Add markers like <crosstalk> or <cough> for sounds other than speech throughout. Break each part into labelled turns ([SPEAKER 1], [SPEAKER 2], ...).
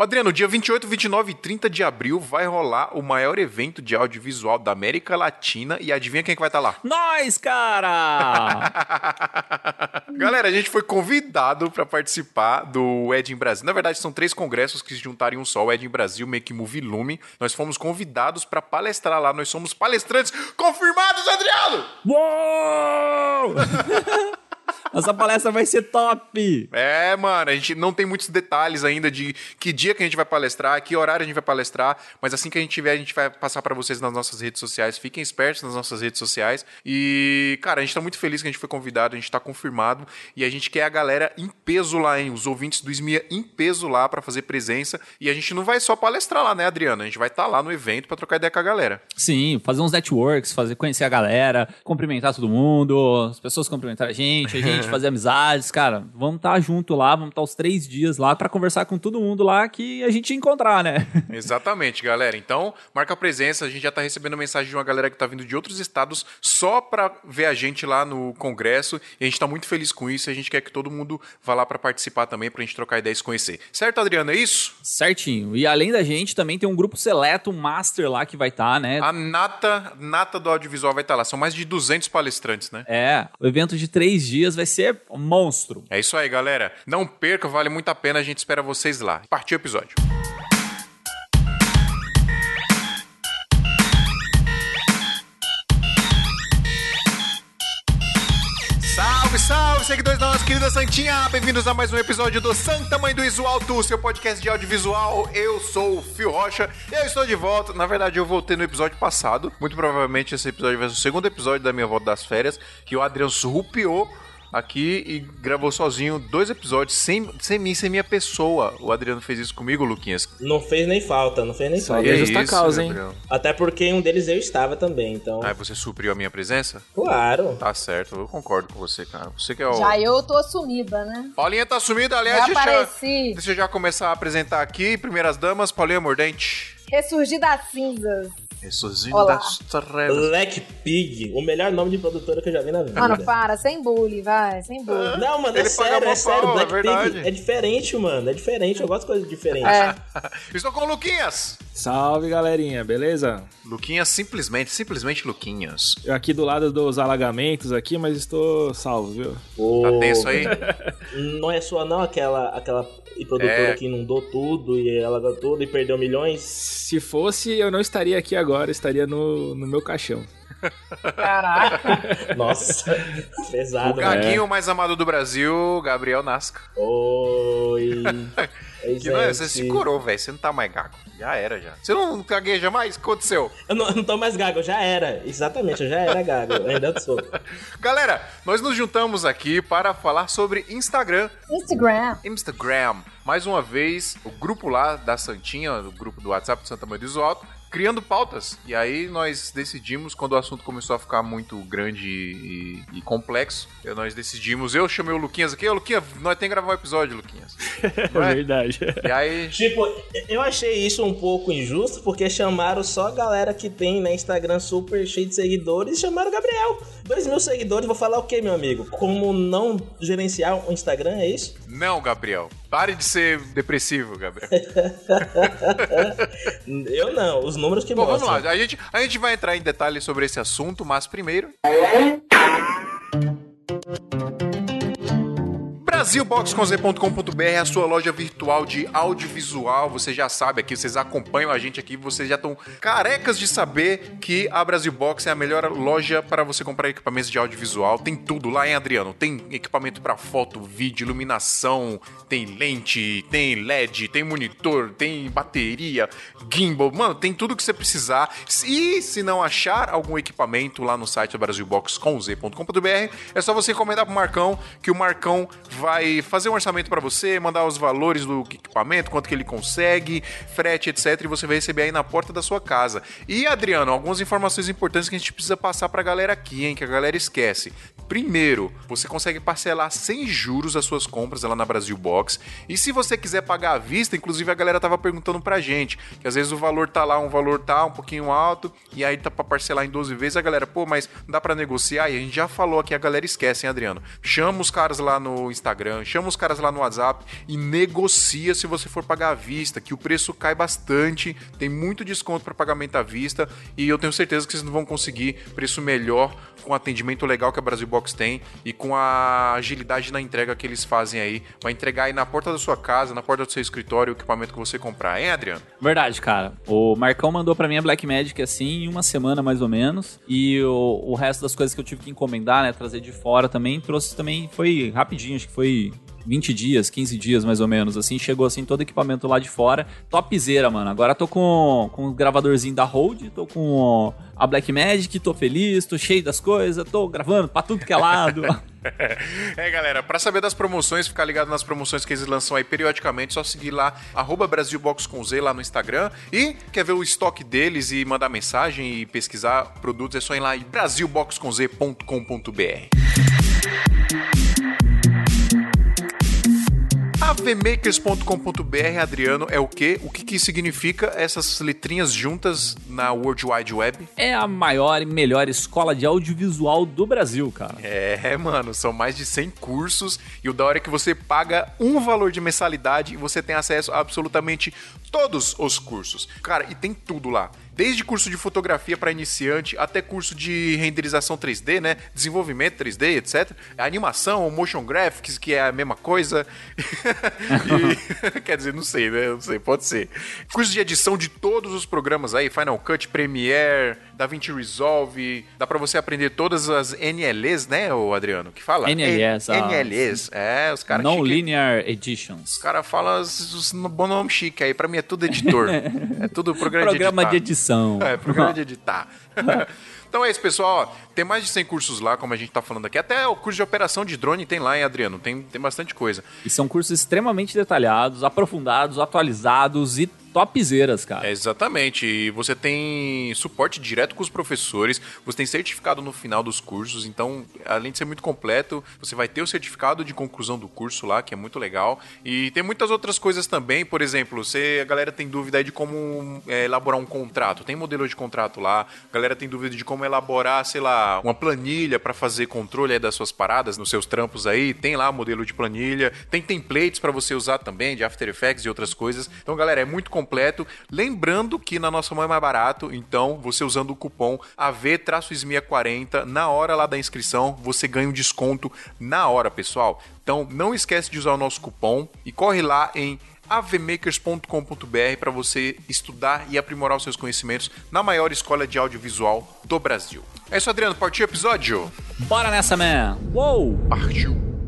[SPEAKER 1] Ô, Adriano, dia 28, 29 e 30 de abril vai rolar o maior evento de audiovisual da América Latina e adivinha quem que vai estar lá?
[SPEAKER 2] Nós, cara! <laughs>
[SPEAKER 1] Galera, a gente foi convidado para participar do Ed em Brasil. Na verdade, são três congressos que se juntaram em um só, o Ed em Brasil, Make Move Lume. Nós fomos convidados para palestrar lá. Nós somos palestrantes confirmados, Adriano!
[SPEAKER 2] Uou! <laughs> Essa palestra vai ser top!
[SPEAKER 1] É, mano, a gente não tem muitos detalhes ainda de que dia que a gente vai palestrar, que horário a gente vai palestrar, mas assim que a gente tiver, a gente vai passar para vocês nas nossas redes sociais. Fiquem espertos nas nossas redes sociais. E, cara, a gente tá muito feliz que a gente foi convidado, a gente tá confirmado e a gente quer a galera em peso lá, hein? Os ouvintes do Esmia em peso lá para fazer presença. E a gente não vai só palestrar lá, né, Adriana? A gente vai estar tá lá no evento para trocar ideia com a galera.
[SPEAKER 2] Sim, fazer uns networks, fazer conhecer a galera, cumprimentar todo mundo, as pessoas cumprimentar a gente, a gente fazer amizades, cara. Vamos estar tá junto lá, vamos estar tá os três dias lá para conversar com todo mundo lá que a gente encontrar, né? <laughs>
[SPEAKER 1] Exatamente, galera. Então, marca a presença. A gente já tá recebendo mensagem de uma galera que tá vindo de outros estados só para ver a gente lá no congresso. E a gente tá muito feliz com isso. E a gente quer que todo mundo vá lá para participar também, pra gente trocar ideias e conhecer. Certo, Adriano? É isso?
[SPEAKER 2] Certinho. E além da gente, também tem um grupo seleto, um master lá que vai estar, tá, né?
[SPEAKER 1] A nata, nata do audiovisual vai estar tá lá. São mais de 200 palestrantes, né?
[SPEAKER 2] É. O evento de três dias vai ser um monstro.
[SPEAKER 1] É isso aí, galera. Não perca, vale muito a pena. A gente espera vocês lá. Partiu o episódio. Salve, salve, seguidores da nossa querida Santinha! Bem-vindos a mais um episódio do Santa Mãe do Iso Alto, seu podcast de audiovisual. Eu sou o Fio Rocha, eu estou de volta. Na verdade, eu voltei no episódio passado. Muito provavelmente esse episódio vai ser o segundo episódio da minha volta das férias, que o Adriano surrupiou aqui e gravou sozinho dois episódios, sem, sem mim, sem minha pessoa. O Adriano fez isso comigo, Luquinhas.
[SPEAKER 3] Não fez nem falta, não fez nem falta.
[SPEAKER 2] é justa isso, causa, hein?
[SPEAKER 3] Até porque um deles eu estava também, então.
[SPEAKER 1] Ah, você supriu a minha presença?
[SPEAKER 3] Claro.
[SPEAKER 1] Tá certo, eu concordo com você, cara. Você que é o.
[SPEAKER 4] Já eu tô assumida, né?
[SPEAKER 1] Paulinha tá assumida, aliás, já deixa, apareci. deixa eu já começar a apresentar aqui. Primeiras damas, Paulinha Mordente.
[SPEAKER 4] Ressurgir das cinzas.
[SPEAKER 1] Ressurgindo das trevas.
[SPEAKER 3] Black Pig, o melhor nome de produtora que eu já vi na vida.
[SPEAKER 4] Mano, para, sem bullying, vai, sem bullying.
[SPEAKER 3] Não, mano, é sério, é sério. Pau, Black é Pig é diferente, mano. É diferente, eu gosto de coisas diferentes. É. <laughs>
[SPEAKER 1] Estou com o Luquinhas.
[SPEAKER 5] Salve, galerinha, beleza?
[SPEAKER 1] Luquinhas, simplesmente, simplesmente Luquinhas.
[SPEAKER 5] Eu aqui do lado dos alagamentos aqui, mas estou salvo, viu?
[SPEAKER 1] Oh. Tá tenso aí? <laughs>
[SPEAKER 3] Não é sua não aquela, aquela e produtora é. que inundou tudo e ela tudo e perdeu milhões?
[SPEAKER 5] Se fosse, eu não estaria aqui agora, estaria no, no meu caixão.
[SPEAKER 4] Caraca! <laughs>
[SPEAKER 3] Nossa, pesado. O
[SPEAKER 1] gaguinho né? mais amado do Brasil, Gabriel Nasca.
[SPEAKER 3] Oi! <laughs>
[SPEAKER 1] que não é, você se curou, velho. Você não tá mais gago. Já era, já. Você não gagueja mais? O que aconteceu?
[SPEAKER 3] Eu não, eu não tô mais gago, eu já era. Exatamente, eu já era gago. Eu ainda sou. <laughs>
[SPEAKER 1] Galera, nós nos juntamos aqui para falar sobre Instagram.
[SPEAKER 4] Instagram.
[SPEAKER 1] Instagram. Mais uma vez, o grupo lá da Santinha, o grupo do WhatsApp do Santa Maria do Alto, criando pautas. E aí nós decidimos, quando o assunto começou a ficar muito grande e, e complexo, nós decidimos. Eu chamei o Luquinhas aqui, ô Luquinhas, nós temos que gravar um episódio, Luquinhas. <laughs>
[SPEAKER 5] É? Verdade.
[SPEAKER 1] E aí. <laughs>
[SPEAKER 3] Tipo, eu achei isso um pouco injusto, porque chamaram só a galera que tem né, Instagram super cheio de seguidores e chamaram o Gabriel. Dois mil seguidores, vou falar o que, meu amigo? Como não gerenciar o Instagram, é isso?
[SPEAKER 1] Não, Gabriel. Pare de ser depressivo, Gabriel. <laughs>
[SPEAKER 3] eu não, os números que
[SPEAKER 1] Bom,
[SPEAKER 3] mostram.
[SPEAKER 1] vamos lá, a gente, a gente vai entrar em detalhes sobre esse assunto, mas primeiro... Brasilboxconz.com.br é a sua loja virtual de audiovisual. Você já sabe aqui, vocês acompanham a gente aqui, vocês já estão carecas de saber que a Brasil Box é a melhor loja para você comprar equipamentos de audiovisual. Tem tudo lá, hein, Adriano? Tem equipamento para foto, vídeo, iluminação, tem lente, tem LED, tem monitor, tem bateria, gimbal. Mano, tem tudo que você precisar. E se não achar algum equipamento lá no site brasilboxconz.com.br, é só você encomendar pro Marcão que o Marcão vai vai fazer um orçamento para você, mandar os valores do equipamento, quanto que ele consegue, frete, etc. E você vai receber aí na porta da sua casa. E, Adriano, algumas informações importantes que a gente precisa passar pra galera aqui, hein? Que a galera esquece. Primeiro, você consegue parcelar sem juros as suas compras lá na Brasil Box. E se você quiser pagar à vista, inclusive a galera tava perguntando pra gente, que às vezes o valor tá lá, um valor tá um pouquinho alto, e aí tá pra parcelar em 12 vezes, a galera, pô, mas dá pra negociar? E a gente já falou aqui, a galera esquece, hein, Adriano? Chama os caras lá no Instagram, chama os caras lá no WhatsApp e negocia se você for pagar à vista, que o preço cai bastante, tem muito desconto para pagamento à vista, e eu tenho certeza que vocês não vão conseguir preço melhor com o atendimento legal que a Brasil Box tem e com a agilidade na entrega que eles fazem aí. Vai entregar aí na porta da sua casa, na porta do seu escritório, o equipamento que você comprar, hein, Adriano?
[SPEAKER 2] Verdade, cara. O Marcão mandou pra mim a Black Magic assim, em uma semana mais ou menos. E o, o resto das coisas que eu tive que encomendar, né, trazer de fora também, trouxe também, foi rapidinho, acho que foi 20 dias, 15 dias mais ou menos, assim, chegou assim todo equipamento lá de fora. Topzera, mano. Agora tô com, com o gravadorzinho da Rode, tô com a Black Magic, tô feliz, tô cheio das coisas, tô gravando pra tudo que é lado. <laughs>
[SPEAKER 1] é, galera, pra saber das promoções, ficar ligado nas promoções que eles lançam aí periodicamente, só seguir lá, arroba Brasilbox com Z lá no Instagram. E quer ver o estoque deles e mandar mensagem e pesquisar produtos, é só ir lá em brasilboxconz.com.br. avmakers.com.br, Adriano, é o quê? O que, que significa essas letrinhas juntas na World Wide Web?
[SPEAKER 2] é a maior e melhor escola de audiovisual do Brasil, cara.
[SPEAKER 1] É, mano, são mais de 100 cursos e o da hora é que você paga um valor de mensalidade e você tem acesso a absolutamente todos os cursos. Cara, e tem tudo lá. Desde curso de fotografia para iniciante até curso de renderização 3D, né? Desenvolvimento 3D, etc. Animação, motion graphics, que é a mesma coisa. <laughs> E- <laughs> quer dizer, não sei, né? Não sei, pode ser. Curso de edição de todos os programas aí, Final Cut, Premiere, DaVinci Resolve. Dá para você aprender todas as NLEs, né, o Adriano? Que fala?
[SPEAKER 2] NLEs,
[SPEAKER 1] N-
[SPEAKER 2] ah.
[SPEAKER 1] NLEs, é, os caras
[SPEAKER 2] Não
[SPEAKER 1] chique-
[SPEAKER 2] linear editions.
[SPEAKER 1] os caras falam os, os bom nome chique aí, pra mim é tudo editor. <laughs> é tudo programa,
[SPEAKER 2] Programa
[SPEAKER 1] de
[SPEAKER 2] de
[SPEAKER 1] editar.
[SPEAKER 2] Edição.
[SPEAKER 1] É, programa <laughs> de editar. <laughs> então é isso, pessoal. Ó, Tem mais de 100 cursos lá, como a gente tá falando aqui. Até o curso de operação de drone tem lá, hein, Adriano? Tem, tem bastante coisa.
[SPEAKER 2] E são cursos extremamente detalhados, aprofundados, atualizados e topzeiras, cara.
[SPEAKER 1] É, exatamente. E você tem suporte direto com os professores, você tem certificado no final dos cursos, então, além de ser muito completo, você vai ter o certificado de conclusão do curso lá, que é muito legal. E tem muitas outras coisas também, por exemplo, se a galera tem dúvida aí de como é, elaborar um contrato, tem modelo de contrato lá, a galera tem dúvida de como elaborar, sei lá, uma planilha para fazer controle das suas paradas, nos seus trampos aí, tem lá modelo de planilha, tem templates para você usar também, de After Effects e outras coisas. Então, galera, é muito completo. Lembrando que na nossa mão é mais barato, então você usando o cupom AV-SMIA40 na hora lá da inscrição, você ganha um desconto na hora, pessoal. Então, não esquece de usar o nosso cupom e corre lá em avmakers.com.br para você estudar e aprimorar os seus conhecimentos na maior escola de audiovisual do Brasil. É isso, Adriano. Partiu o episódio?
[SPEAKER 2] Bora nessa, man! Uou!
[SPEAKER 1] Partiu!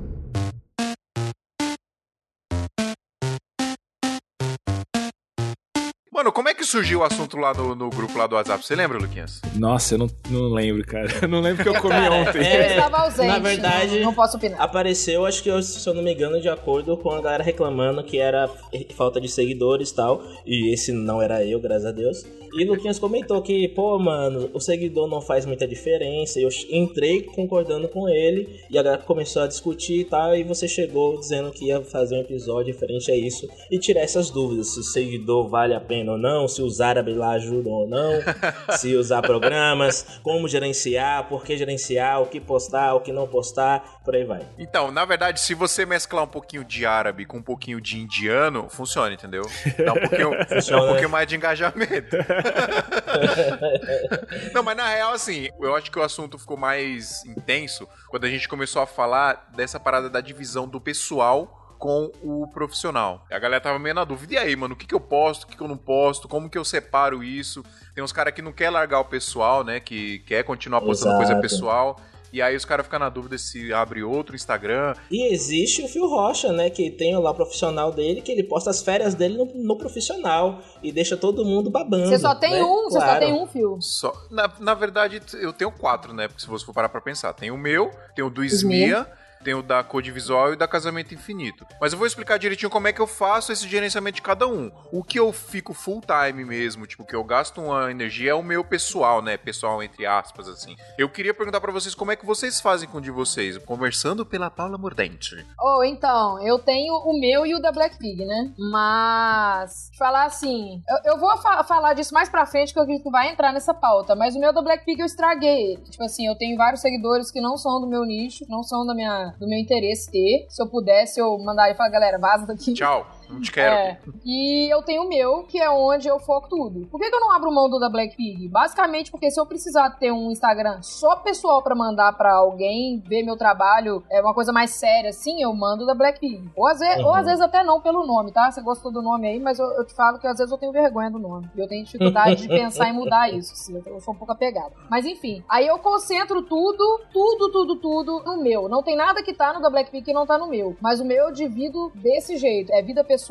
[SPEAKER 1] Mano, como é que surgiu o assunto lá no, no grupo lá do WhatsApp? Você lembra, Luquinhas?
[SPEAKER 5] Nossa, eu não, não lembro, cara. Eu não lembro que eu comi
[SPEAKER 3] Cara,
[SPEAKER 5] ontem.
[SPEAKER 3] é-
[SPEAKER 4] Eu estava ausente.
[SPEAKER 3] na verdade-
[SPEAKER 4] Não, não posso opinar.
[SPEAKER 3] Apareceu, acho que eu, se eu não me engano, de acordo com a galera reclamando que era falta de seguidores e tal. E esse não era eu, graças a Deus. E o Luquinhas comentou que, pô, mano, o seguidor não faz muita diferença. E eu entrei concordando com ele. E a galera começou a discutir e tal. E você chegou dizendo que ia fazer um episódio referente a isso. E tirar essas dúvidas: se o seguidor vale a pena ou não, se os árabes lá ajudam ou não, <laughs> se usar programas, como gerenciar, por que gerenciar, o que postar, o que não postar, por aí vai.
[SPEAKER 1] Então, na verdade, se você mesclar um pouquinho de árabe com um pouquinho de indiano, funciona, entendeu? Dá um pouquinho, <laughs> dá
[SPEAKER 3] Funciona,
[SPEAKER 1] um pouquinho
[SPEAKER 3] né?
[SPEAKER 1] mais de engajamento. <laughs> Não, mas na real, assim, eu acho que o assunto ficou mais intenso quando a gente começou a falar dessa parada da divisão do pessoal com o profissional. A galera tava meio na dúvida. E aí, mano, o que, que eu posto, o que, que eu não posto, como que eu separo isso? Tem uns caras que não quer largar o pessoal, né? Que quer continuar postando coisa
[SPEAKER 3] Exato.
[SPEAKER 1] pessoal. E aí os caras ficam na dúvida se abre outro Instagram.
[SPEAKER 3] E existe o Fio Rocha, né? Que tem o lá profissional dele, que ele posta as férias dele no, no profissional e deixa todo mundo babando.
[SPEAKER 4] Você só tem
[SPEAKER 3] né?
[SPEAKER 4] um, você só
[SPEAKER 3] Claro.
[SPEAKER 4] tem um fio.
[SPEAKER 1] Só, na, na verdade, eu tenho quatro, né? Porque se você for parar pra pensar, tem o meu, tem o do
[SPEAKER 4] Esmia.
[SPEAKER 1] Esmia, Tem o da Code Visual e o da Casamento Infinito. Mas eu vou explicar direitinho como é que eu faço esse gerenciamento de cada um. O que eu fico full time mesmo, tipo, que eu gasto uma energia é o meu pessoal, né? Pessoal, entre aspas, assim. Eu queria perguntar pra vocês como é que vocês fazem com o de vocês. Conversando pela Paula Mordente.
[SPEAKER 4] Oh, então, eu tenho o meu e o da Black Pig, né? Mas, falar assim, eu, eu vou fa- falar disso mais pra frente, que eu acredito que vai entrar nessa pauta, mas o meu da Black Pig eu estraguei. Tipo assim, eu tenho vários seguidores que não são do meu nicho, não são da minha, do meu interesse ter. Se eu pudesse, eu mandaria e falar, galera, vaza daqui.
[SPEAKER 1] Tchau, não te quero.
[SPEAKER 4] É. E eu tenho o meu, que é onde eu foco tudo. Por que, que eu não abro mão do da Black Pig? Basicamente porque se eu precisar ter um Instagram só pessoal pra mandar pra alguém ver meu trabalho, é uma coisa mais séria assim, eu mando da Black Pig. Ou às, vezes,
[SPEAKER 3] Uhum.
[SPEAKER 4] ou às vezes até não pelo nome, tá? Você gostou do nome aí, mas eu, eu te falo que às vezes eu tenho vergonha do nome. E eu tenho dificuldade de pensar em mudar <laughs> isso. Assim, eu sou um pouco apegada. Mas enfim, aí eu concentro tudo, tudo, tudo, tudo no meu. Não tem nada que tá no da Black Pig que não tá no meu. Mas o meu eu divido desse jeito. É vida pessoal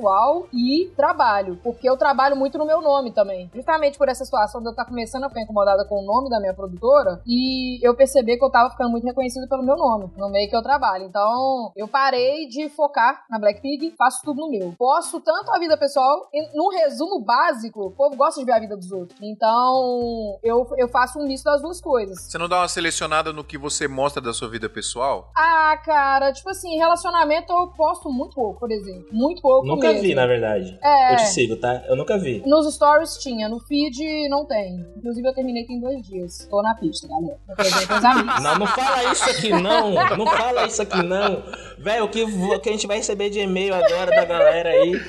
[SPEAKER 4] e trabalho. Porque eu trabalho muito no meu nome também. Justamente por essa situação de eu estar começando a ficar incomodada com o nome da minha produtora e eu perceber que eu tava ficando muito reconhecida pelo meu nome, no meio que eu trabalho. Então, eu parei de focar na Black Pig, faço tudo no meu. Posto tanto a vida pessoal, e num resumo básico, o povo gosta de ver a vida dos outros. Então, eu, eu faço um misto das duas coisas.
[SPEAKER 1] Você não dá uma selecionada no que você mostra da sua vida pessoal?
[SPEAKER 4] Ah, cara, tipo assim, relacionamento eu posto muito pouco, por exemplo. Muito pouco
[SPEAKER 3] Nunca
[SPEAKER 4] mesmo.
[SPEAKER 3] vi, na verdade.
[SPEAKER 4] É.
[SPEAKER 3] Eu te sigo, tá? Eu nunca vi.
[SPEAKER 4] Nos stories tinha, no feed não tem. Inclusive eu terminei tem dois dias. Tô na pista, galera.
[SPEAKER 3] Não, não fala isso aqui não. Não fala isso aqui não. Velho, o que, vo- que a gente vai receber de e-mail agora da galera aí.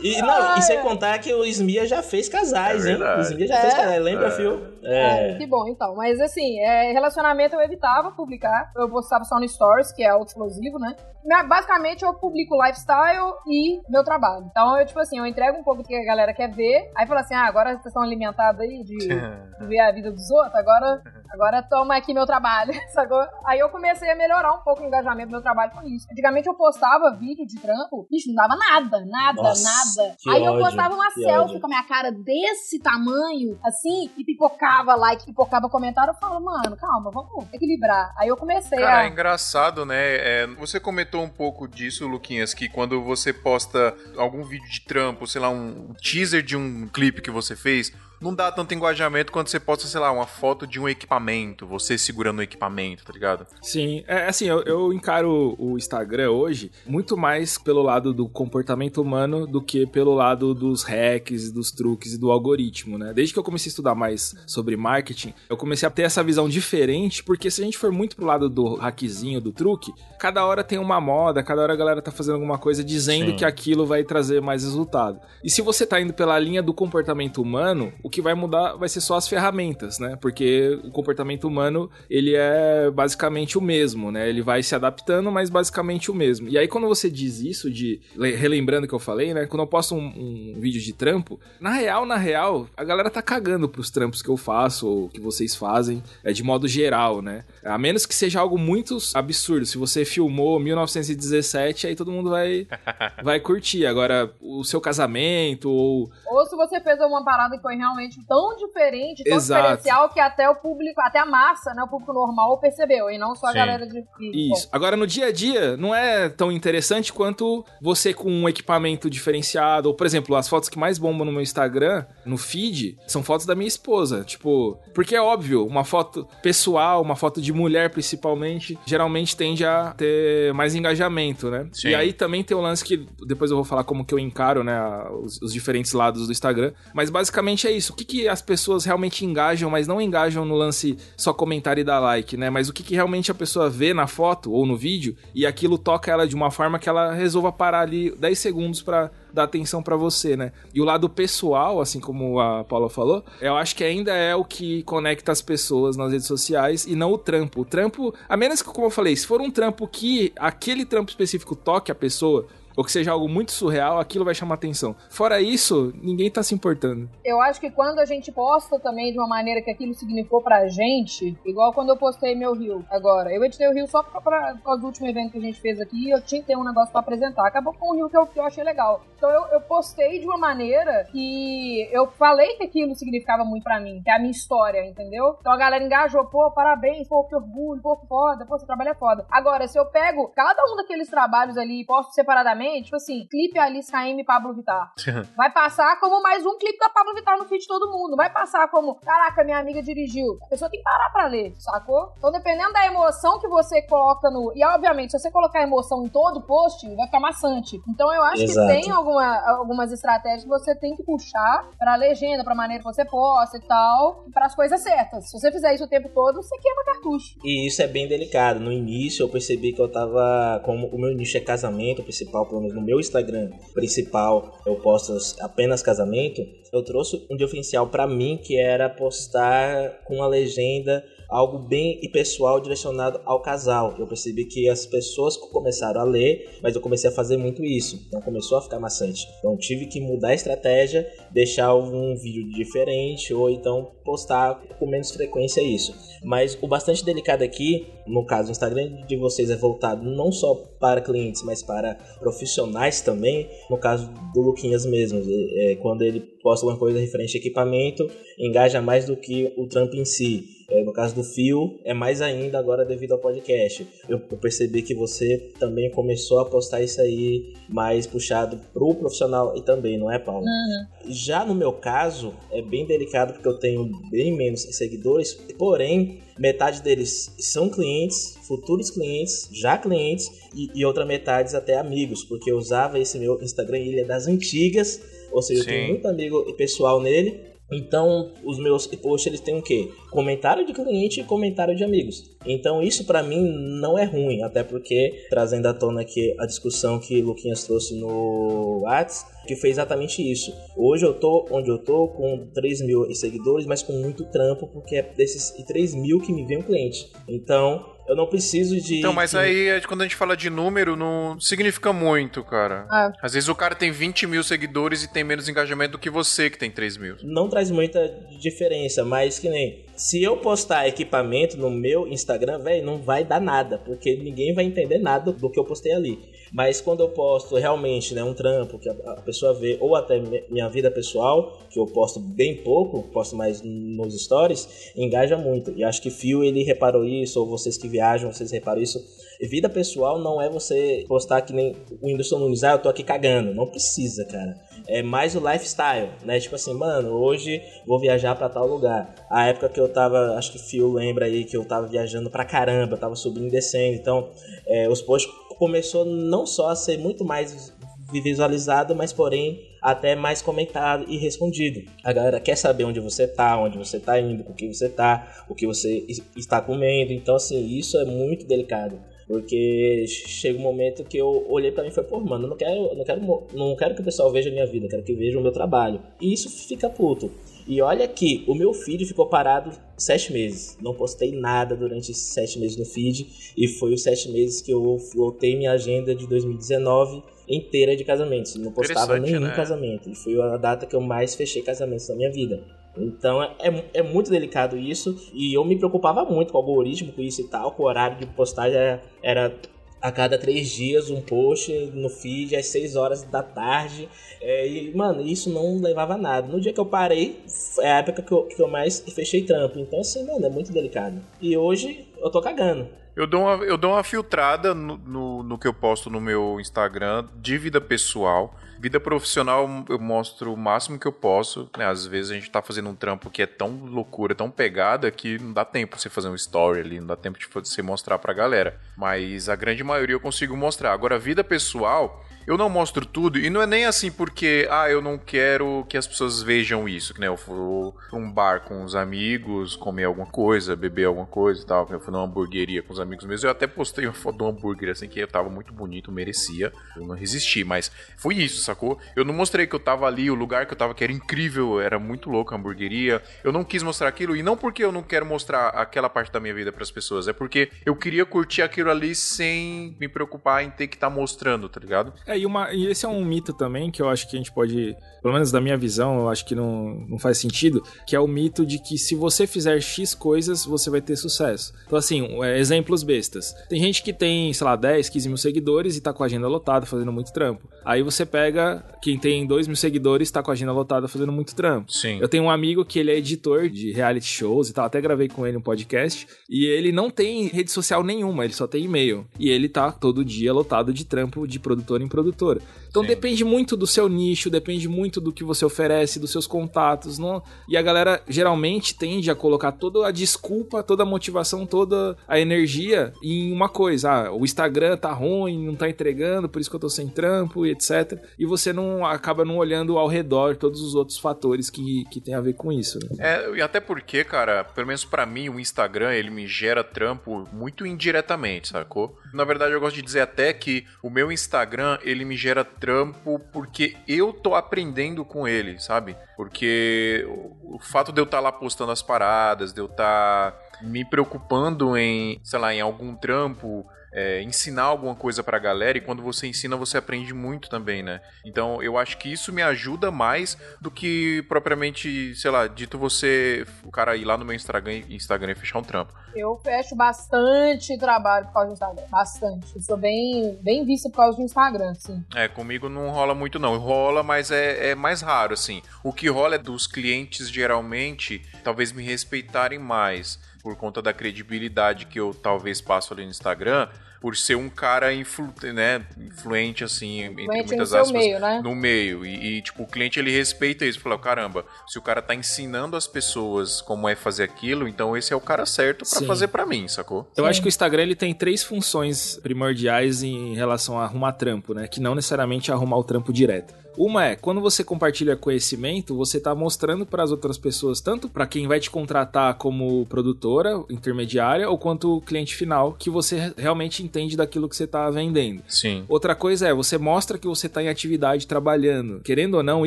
[SPEAKER 3] E, não, e sem contar que o Smia já fez casais,
[SPEAKER 1] É
[SPEAKER 3] hein? O Smia já fez
[SPEAKER 4] É?
[SPEAKER 3] casais, lembra, Phil?
[SPEAKER 4] É,
[SPEAKER 3] É.
[SPEAKER 4] que bom, então. Mas assim, é, relacionamento eu evitava publicar. Eu postava só no Stories, que é auto-exclusivo, né? Mas, Basicamente, eu publico lifestyle e meu trabalho. Então, eu, tipo assim, eu entrego um pouco do que a galera quer ver. Aí fala assim, ah, agora vocês estão alimentados aí de, <laughs> de ver a vida dos outros, agora, agora toma aqui meu trabalho. <laughs> sacou? Aí eu comecei a melhorar um pouco o engajamento do meu trabalho com isso. Antigamente eu postava vídeo de trampo, bicho, não dava nada, nada,
[SPEAKER 3] Nossa,
[SPEAKER 4] nada. Aí eu postava uma selfie
[SPEAKER 3] ódio.
[SPEAKER 4] com a minha cara desse tamanho, assim, e pipocava like, pipocava comentário. Eu falo, mano, calma, vamos equilibrar. Aí eu comecei
[SPEAKER 1] Cara, é
[SPEAKER 4] a.
[SPEAKER 1] engraçado, né? É, você comentou um pouco disso, Luquinhas, que quando você posta algum vídeo de trampo, sei lá, um teaser de um clipe que você fez, não dá tanto engajamento quando você posta, sei lá, uma foto de um equipamento, você segurando o equipamento, tá ligado?
[SPEAKER 5] Sim, é assim, eu, eu encaro o Instagram hoje muito mais pelo lado do comportamento humano do que pelo lado dos hacks, dos truques e do algoritmo, né? Desde que eu comecei a estudar mais sobre marketing, eu comecei a ter essa visão diferente, porque se a gente for muito pro lado do hackzinho, do truque, cada hora tem uma moda, cada hora a galera tá fazendo alguma coisa dizendo
[SPEAKER 3] Sim.
[SPEAKER 5] que aquilo vai trazer mais resultado. E se você tá indo pela linha do comportamento humano, o que vai mudar vai ser só as ferramentas, né? Porque o comportamento humano, ele é basicamente o mesmo, né? Ele vai se adaptando, mas basicamente o mesmo. E aí quando você diz isso, de le- relembrando que eu falei, né? Quando eu posto um, um vídeo de trampo, na real, na real, a galera tá cagando pros trampos que eu faço ou que vocês fazem, é de modo geral, né? A menos que seja algo muito absurdo. Se você filmou 1917, aí todo mundo vai <laughs> vai curtir. Agora, o seu casamento ou
[SPEAKER 4] Ou se você fez uma parada que foi realmente tão diferente, tão
[SPEAKER 5] Exato.
[SPEAKER 4] diferencial que até o público, até a massa, né? O público normal percebeu, e não só a
[SPEAKER 1] Sim.
[SPEAKER 4] galera de. de-
[SPEAKER 5] Isso. Agora, no dia a dia, não é tão interessante quanto você com um equipamento diferenciado. Ou, por exemplo, as fotos que mais bombam no meu Instagram, no feed, são fotos da minha esposa. Tipo, porque é óbvio, uma foto pessoal, uma foto de mulher principalmente, geralmente tende a ter mais engajamento, né?
[SPEAKER 1] Sim.
[SPEAKER 5] E aí também tem o lance que depois eu vou falar como que eu encaro, né, os, os diferentes lados do Instagram. Mas basicamente é isso. O que, que as pessoas realmente engajam, mas não engajam no lance só comentar e dar like, né? Mas o que, que realmente a pessoa vê na foto ou no vídeo e aquilo toca ela de uma forma que ela resolva parar ali 10 segundos pra dar atenção pra você, né? E o lado pessoal, assim como a Paula falou, eu acho que ainda é o que conecta as pessoas nas redes sociais e não o trampo. O trampo, a menos que, como eu falei, se for um trampo que aquele trampo específico toque a pessoa, ou que seja algo muito surreal, aquilo vai chamar atenção. Fora isso, ninguém tá se importando.
[SPEAKER 4] Eu acho que quando a gente posta também de uma maneira que aquilo significou pra gente, igual quando eu postei meu Rio agora. Eu editei o Rio só pra, pra, causa do último evento que a gente fez aqui eu tinha que ter um negócio pra apresentar. Acabou com o Rio que eu, que eu achei legal. Então eu, eu postei de uma maneira que eu falei que aquilo significava muito pra mim, que é a minha história, entendeu? Então a galera engajou, pô, parabéns, pô, que orgulho, pô, foda, pô, seu trabalho é foda. Agora, se eu pego cada um daqueles trabalhos ali e posto separadamente, tipo assim, clipe Alice Caymmi e Pablo Vittar. <laughs> Vai passar como mais um clipe da Pablo Vittar no feed de todo mundo. Vai passar como, caraca, minha amiga dirigiu. A pessoa tem que parar pra ler, sacou? Então, dependendo da emoção que você coloca no. E, obviamente, se você colocar emoção em todo post, vai ficar maçante. Então, eu acho
[SPEAKER 3] Exato.
[SPEAKER 4] que tem alguma, algumas estratégias que você tem que puxar pra legenda, pra maneira que você posta e tal, para as coisas certas. Se você fizer isso o tempo todo, você queima cartucho.
[SPEAKER 3] E isso é bem delicado. No início eu percebi que eu tava. Como o meu nicho é casamento principal, pelo menos no meu Instagram principal, eu posto apenas casamento. Eu trouxe um diferencial pra mim que era postar com uma legenda algo bem e pessoal direcionado ao casal. Eu percebi que as pessoas começaram a ler, mas eu comecei a fazer muito isso. Então começou a ficar maçante. Então tive que mudar a estratégia, deixar um vídeo diferente ou então postar com menos frequência isso. Mas o bastante delicado aqui, no caso o Instagram de vocês é voltado não só para clientes, mas para profissionais também. No caso do Luquinhas mesmo, é, quando ele posta alguma coisa referente a equipamento, engaja mais do que o trampo em si. É, no caso do Fio, é mais ainda agora devido ao podcast. Eu, eu, percebi que você também começou a postar isso aí mais puxado pro profissional e também, não é, Paulo?
[SPEAKER 4] Uhum.
[SPEAKER 3] Já no meu caso, é bem delicado porque eu tenho bem menos seguidores, porém, metade deles são clientes, futuros clientes, já clientes, e, e outra metade até amigos, porque eu usava esse meu Instagram, ele é das antigas, ou seja,
[SPEAKER 1] Sim.
[SPEAKER 3] eu tenho muito amigo pessoal nele, então, os meus posts eles têm o quê? Comentário de cliente e comentário de amigos. Então, isso para mim não é ruim, até porque trazendo à tona aqui a discussão que Luquinhas trouxe no Whats, que foi exatamente isso. Hoje eu tô onde eu tô com 3 mil seguidores, mas com muito trampo, porque é desses 3 mil que me vem um cliente. Então, eu não preciso de.
[SPEAKER 1] Então, mas aí, quando a gente fala de número, não significa muito, cara.
[SPEAKER 4] Ah.
[SPEAKER 1] Às vezes o cara tem 20 mil seguidores e tem menos engajamento do que você, que tem 3 mil.
[SPEAKER 3] Não traz muita diferença, mas que nem. Se eu postar equipamento no meu Instagram, velho, não vai dar nada, porque ninguém vai entender nada do que eu postei ali. Mas quando eu posto realmente, né, um trampo que a, pessoa vê, ou até minha vida pessoal, que eu posto bem pouco, posto mais nos stories, engaja muito. E acho que Fio ele reparou isso, ou vocês que viajam, vocês reparam isso. E vida pessoal não é você postar que nem o Whindersson Nunes, ah, eu tô aqui cagando. Não precisa, cara. É mais o lifestyle, né? Tipo assim, mano, hoje vou viajar pra tal lugar. A época que eu tava, acho que Fio lembra aí que eu tava viajando pra caramba, tava subindo e descendo. Então, é, os posts começou não só a ser muito mais visualizado, mas porém até mais comentado e respondido. A galera quer saber onde você tá, onde você tá indo, com quem você tá, o que você es- está comendo. Então, assim, isso é muito delicado. Porque chega um momento que eu olhei pra mim e falei, pô, mano, não quero, não quero, não quero que o pessoal veja a minha vida, quero que veja o meu trabalho. E isso fica puto. E olha que o meu feed ficou parado sete meses. Não postei nada durante esses sete meses no feed. E foi os sete meses que eu voltei minha agenda de 2019 inteira de casamentos. Não postava nenhum
[SPEAKER 1] né?
[SPEAKER 3] casamento. E foi a data que eu mais fechei casamentos na minha vida. Então é, é muito delicado isso. E eu me preocupava muito com o algoritmo, com isso e tal. Com o horário de postagem era, era a cada três dias um post no feed às 6 horas da tarde. É, e, mano, isso não levava a nada. No dia que eu parei, é a época que eu, que eu mais fechei trampo. Então, assim, mano, é muito delicado. E hoje eu tô cagando.
[SPEAKER 1] Eu dou uma, eu dou uma filtrada no, no, no que eu posto no meu Instagram de vida pessoal. Vida profissional eu mostro o máximo que eu posso. Né? Às vezes a gente tá fazendo um trampo que é tão loucura, tão pegada, que não dá tempo você fazer um story ali, não dá tempo de você mostrar pra galera. Mas a grande maioria eu consigo mostrar. Agora, vida pessoal, eu não mostro tudo, e não é nem assim porque, ah, eu não quero que as pessoas vejam isso, que né, eu pra um bar com os amigos, comer alguma coisa, beber alguma coisa e tal, eu fui numa hamburgueria com os amigos meus, eu até postei uma foto do hambúrguer, assim, que tava muito bonito, merecia, eu não resisti, mas foi isso, sacou? Eu não mostrei que eu tava ali, o lugar que eu tava, que era incrível, era muito louco a hamburgueria, eu não quis mostrar aquilo, e não porque eu não quero mostrar aquela parte da minha vida pras pessoas, é porque eu queria curtir aquilo ali sem me preocupar em ter que estar mostrando, tá ligado?
[SPEAKER 5] E, uma, e esse é um mito também que eu acho que a gente pode, pelo menos da minha visão, eu acho que não, não faz sentido, que é o mito de que se você fizer X coisas, você vai ter sucesso. Então, assim, é, exemplos bestas. Tem gente que tem, sei lá, 10, 15 mil seguidores e tá com a agenda lotada, fazendo muito trampo. Aí você pega quem tem 2 mil seguidores e tá com a agenda lotada, fazendo muito trampo.
[SPEAKER 1] Sim.
[SPEAKER 5] Eu tenho um amigo que ele é editor de reality shows e tal, até gravei com ele um podcast, e ele não tem rede social nenhuma, ele só tem e-mail. E ele tá todo dia lotado de trampo de produtora em produtora. Então
[SPEAKER 1] Sim.
[SPEAKER 5] depende muito do seu nicho, depende muito do que você oferece, dos seus contatos. Não... E a galera geralmente tende a colocar toda a desculpa, toda a motivação, toda a energia em uma coisa. Ah, o Instagram tá ruim, não tá entregando, por isso que eu tô sem trampo e etc. E você não acaba não olhando ao redor todos os outros fatores que, que tem a ver com isso. Né?
[SPEAKER 1] É, e até porque, cara, pelo menos pra mim, o Instagram, ele me gera trampo muito indiretamente, sacou? Na verdade, eu gosto de dizer até que o meu Instagram, ele me gera trampo porque eu tô aprendendo com ele, sabe? Porque o, o fato de eu estar lá postando as paradas, de eu estar me preocupando em, sei lá, em algum trampo, é, ensinar alguma coisa pra galera e quando você ensina você aprende muito também, né? Então eu acho que isso me ajuda mais do que propriamente, sei lá, dito você, o cara ir lá no meu Instagram, Instagram e fechar um trampo.
[SPEAKER 4] Eu fecho bastante trabalho por causa do Instagram. Bastante. Eu sou bem, bem vista por causa do Instagram, sim.
[SPEAKER 1] É, comigo não rola muito não. Rola, mas é, é mais raro, assim. O que rola é dos clientes, geralmente, talvez me respeitarem mais por conta da credibilidade que eu talvez passo ali no Instagram, por ser um cara influ, né, influente, assim, entre
[SPEAKER 4] Influente
[SPEAKER 1] muitas
[SPEAKER 4] no seu
[SPEAKER 1] aspas,
[SPEAKER 4] meio, né?
[SPEAKER 1] no meio. E, e, tipo, o cliente ele respeita isso. Fala, caramba, se o cara tá ensinando as pessoas como é fazer aquilo, então esse é o cara certo pra
[SPEAKER 5] Sim.
[SPEAKER 1] fazer pra mim, sacou?
[SPEAKER 5] Eu
[SPEAKER 4] Sim.
[SPEAKER 5] acho que o Instagram ele tem três funções primordiais em relação a arrumar trampo, né? Que não necessariamente é arrumar o trampo direto. Uma é, quando você compartilha conhecimento, você tá mostrando para as outras pessoas, tanto para quem vai te contratar como produtora, intermediária, ou quanto o cliente final, que você realmente entende daquilo que você tá vendendo.
[SPEAKER 1] Sim.
[SPEAKER 5] Outra coisa é, você mostra que você tá em atividade trabalhando. Querendo ou não,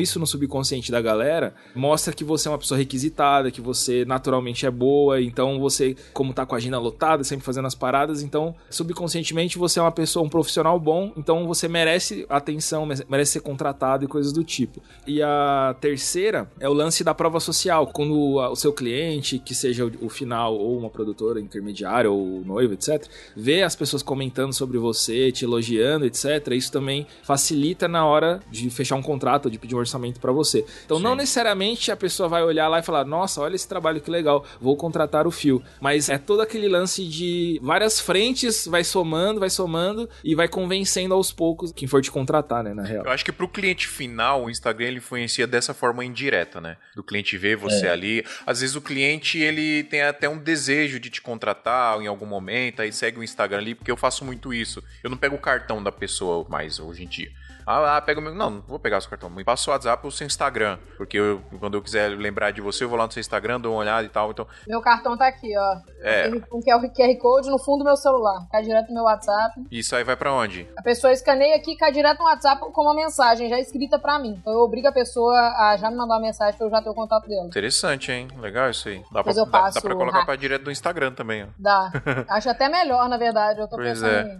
[SPEAKER 5] isso no subconsciente da galera mostra que você é uma pessoa requisitada, que você naturalmente é boa, então você, como tá com a agenda lotada, sempre fazendo as paradas, então subconscientemente você é uma pessoa, um profissional bom, então você merece atenção, merece ser contratado e coisas do tipo. E a terceira é o lance da prova social, quando o seu cliente, que seja o, final ou uma produtora intermediária ou noivo, etc, vê as pessoas comentando sobre você, te elogiando, etc, isso também facilita na hora de fechar um contrato, de pedir um orçamento pra você. Então não
[SPEAKER 1] Sim.
[SPEAKER 5] necessariamente a pessoa vai olhar lá e falar: "Nossa, olha esse trabalho que legal, vou contratar o fio". Mas é todo aquele lance de várias frentes, vai somando, vai somando e vai convencendo aos poucos quem for te contratar, né, na real.
[SPEAKER 1] Eu acho que pro cliente final, o Instagram ele influencia dessa forma indireta, né? Do cliente ver você ali. Às vezes o cliente ele tem até um desejo de te contratar em algum momento, aí segue o Instagram ali, porque eu faço muito isso. Eu não pego o cartão da pessoa mais hoje em dia. Ah, ah, pega o meu. Não, não vou pegar o seu cartão. Me passa o WhatsApp ou o seu Instagram. Porque eu- quando eu quiser lembrar de você, eu vou lá no seu Instagram, dou uma olhada e tal. Então,
[SPEAKER 4] Meu cartão tá aqui, ó.
[SPEAKER 1] É.
[SPEAKER 4] Tem Um QR QR Code no fundo do meu celular. Cai direto no meu WhatsApp.
[SPEAKER 1] isso aí vai pra onde?
[SPEAKER 4] A pessoa escaneia aqui e cai direto no WhatsApp com uma mensagem já escrita pra mim. Então eu obrigo a pessoa a já me mandar uma mensagem pra eu já ter o contato dela.
[SPEAKER 1] Interessante, hein? Legal isso aí. Dá, pra,
[SPEAKER 4] Mas eu
[SPEAKER 1] dá, dá
[SPEAKER 4] passo
[SPEAKER 1] pra
[SPEAKER 4] o
[SPEAKER 1] colocar
[SPEAKER 4] hack.
[SPEAKER 1] pra direto do Instagram também, ó.
[SPEAKER 4] Dá. <laughs> Acho até melhor, na verdade. Eu tô
[SPEAKER 1] Pois é.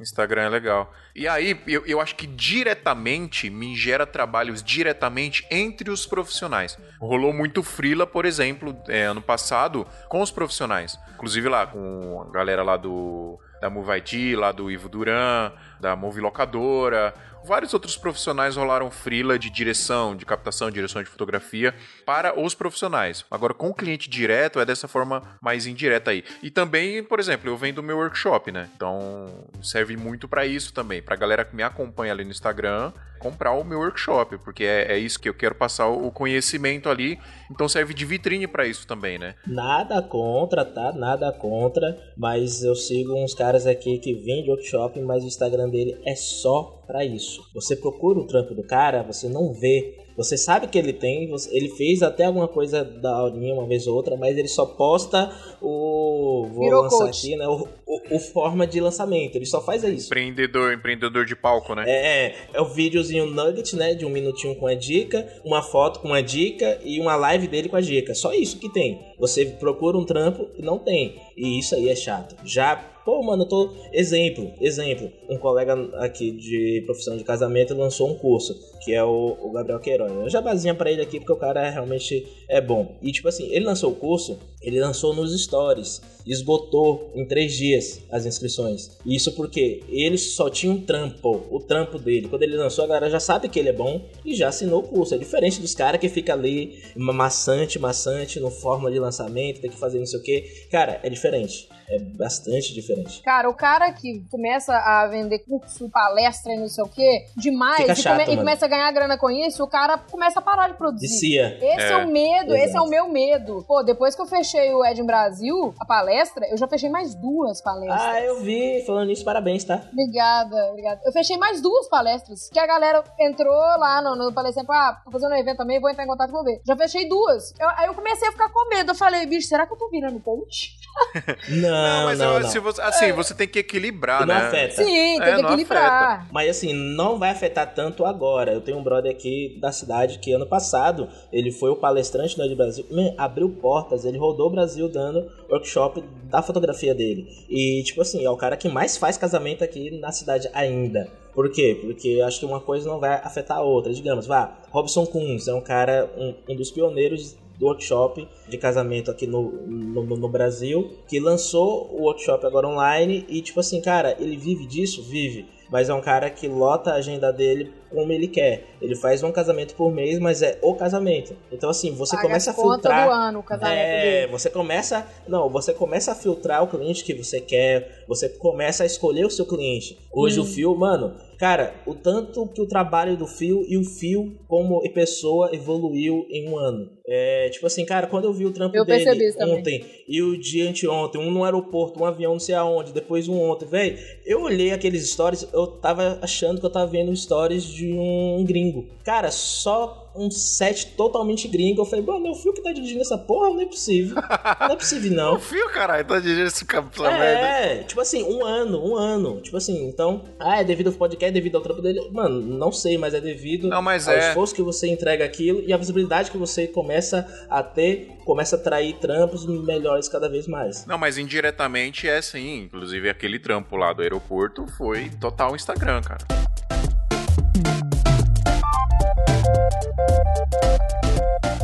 [SPEAKER 1] Instagram é legal. E aí, eu, eu acho que diretamente me gera trabalhos diretamente entre os profissionais. Rolou muito frila, por exemplo, é, ano passado, com os profissionais. Inclusive lá com a galera lá do da Move ID, lá do Ivo Duran, da Move Locadora. Vários outros profissionais rolaram frila de direção, de captação, direção de fotografia para os profissionais. Agora, com o cliente direto, é dessa forma mais indireta aí. E também, por exemplo, eu vendo o meu workshop, né? Então, serve muito para isso também. Pra galera que me acompanha ali no Instagram, comprar o meu workshop, porque é, é isso que eu quero passar o conhecimento ali. Então, serve de vitrine para isso também, né?
[SPEAKER 3] Nada contra, tá? Nada contra. Mas eu sigo uns caras aqui que vendem workshop, mas o Instagram dele é só pra isso. Você procura o trampo do cara, você não vê. Você sabe que ele tem, ele fez até alguma coisa da aulinha uma vez ou outra, mas ele só posta o. Vou
[SPEAKER 4] Virou
[SPEAKER 3] lançar
[SPEAKER 4] coach.
[SPEAKER 3] aqui, né? O, o- o forma de lançamento. Ele só faz isso.
[SPEAKER 1] Empreendedor, empreendedor de palco, né?
[SPEAKER 3] É, é o videozinho nugget, né? De um minutinho com a dica, uma foto com a dica e uma live dele com a dica. Só isso que tem. Você procura um trampo e não tem. E isso aí é chato. Já Pô, mano, eu tô. Exemplo, exemplo. Um colega aqui de profissão de casamento lançou um curso, que é o, o Gabriel Queiroz. Eu já basinha pra ele aqui porque o cara realmente é bom. E tipo assim, ele lançou o curso, ele lançou nos stories. Esgotou em três dias as inscrições. Isso porque ele só tinha um trampo, o trampo dele. Quando ele lançou, a galera já sabe que ele é bom e já assinou o curso. É diferente dos caras que fica ali maçante, maçante, no forma de lançamento, tem que fazer não sei o que. Cara, é diferente. É bastante diferente.
[SPEAKER 4] Cara, o cara que começa a vender curso, palestra e não sei o quê, demais,
[SPEAKER 3] Fica
[SPEAKER 4] e,
[SPEAKER 3] chato,
[SPEAKER 4] come- e começa a ganhar grana com isso, o cara começa a parar de produzir.
[SPEAKER 3] Vicia.
[SPEAKER 4] Esse é.
[SPEAKER 1] É.
[SPEAKER 4] o medo, esse é
[SPEAKER 3] Exato.
[SPEAKER 4] o meu medo. Pô, depois que eu fechei o Ed em Brasil, a palestra, eu já fechei mais duas palestras.
[SPEAKER 3] Ah, eu vi. Falando nisso, parabéns, tá?
[SPEAKER 4] Obrigada, obrigada. Eu fechei mais duas palestras. Que a galera entrou lá no, no palestrante, ah, tô fazendo um evento também, vou entrar em contato e vou ver. Já fechei duas. Eu- aí eu comecei a ficar com medo. Eu falei, bicho, será que eu tô virando coach? <laughs> <laughs>
[SPEAKER 3] Não,
[SPEAKER 1] Não, mas
[SPEAKER 3] não,
[SPEAKER 1] eu-
[SPEAKER 3] não.
[SPEAKER 1] se você, assim, você tem que equilibrar,
[SPEAKER 3] não
[SPEAKER 1] né?
[SPEAKER 3] afeta.
[SPEAKER 4] Sim, tem
[SPEAKER 1] É,
[SPEAKER 4] que
[SPEAKER 1] não
[SPEAKER 4] equilibrar.
[SPEAKER 3] Mas assim, não vai afetar tanto agora. Eu tenho um brother aqui da cidade que ano passado ele foi o palestrante no Ed Brasil, Man, abriu portas, ele rodou o Brasil dando workshop da fotografia dele. E tipo assim, é o cara que mais faz casamento aqui na cidade ainda. Por quê? Porque acho que uma coisa não vai afetar a outra. Digamos, vá, Robson Kunz é um cara, um, um dos pioneiros do workshop de casamento aqui no, no, no Brasil, que lançou o workshop agora online e, tipo assim, cara, ele vive disso? Vive. Mas é um cara que lota a agenda dele como ele quer. Ele faz um casamento por mês, mas é o casamento. Então, assim, você
[SPEAKER 4] Paga
[SPEAKER 3] começa a filtrar.
[SPEAKER 4] do ano, o casamento
[SPEAKER 3] É,
[SPEAKER 4] dele.
[SPEAKER 3] você começa. Não, você começa a filtrar o cliente que você quer. Você começa a escolher o seu cliente. Hoje
[SPEAKER 4] Hum.
[SPEAKER 3] o fio, mano, cara, o tanto que o trabalho do fio e o fio como pessoa evoluiu em um ano. É, tipo assim, cara, quando eu vi o trampo
[SPEAKER 4] Eu
[SPEAKER 3] dele
[SPEAKER 4] isso também.
[SPEAKER 3] ontem e o dia anteontem, um no aeroporto, um avião não sei aonde, depois um ontem, velho, eu olhei aqueles stories, eu tava achando que eu tava vendo stories de um gringo. Cara, só um set totalmente gringo. Eu falei, mano, é o fio que tá dirigindo essa porra? Não é possível. Não é possível,
[SPEAKER 1] O
[SPEAKER 3] não. <laughs>
[SPEAKER 1] fio, caralho, tá dirigindo esse cara essa merda.
[SPEAKER 3] É, tipo assim, um ano, um ano. Tipo assim, então, ah, é devido ao podcast, é devido ao trampo dele. Mano, não sei, mas é devido
[SPEAKER 1] Não, mas
[SPEAKER 3] ao
[SPEAKER 1] é.
[SPEAKER 3] esforço que você entrega aquilo e a visibilidade que você começa a ter, começa a atrair trampos melhores cada vez mais.
[SPEAKER 1] Não, mas indiretamente é sim. Inclusive, aquele trampo lá do aeroporto foi total Instagram, cara.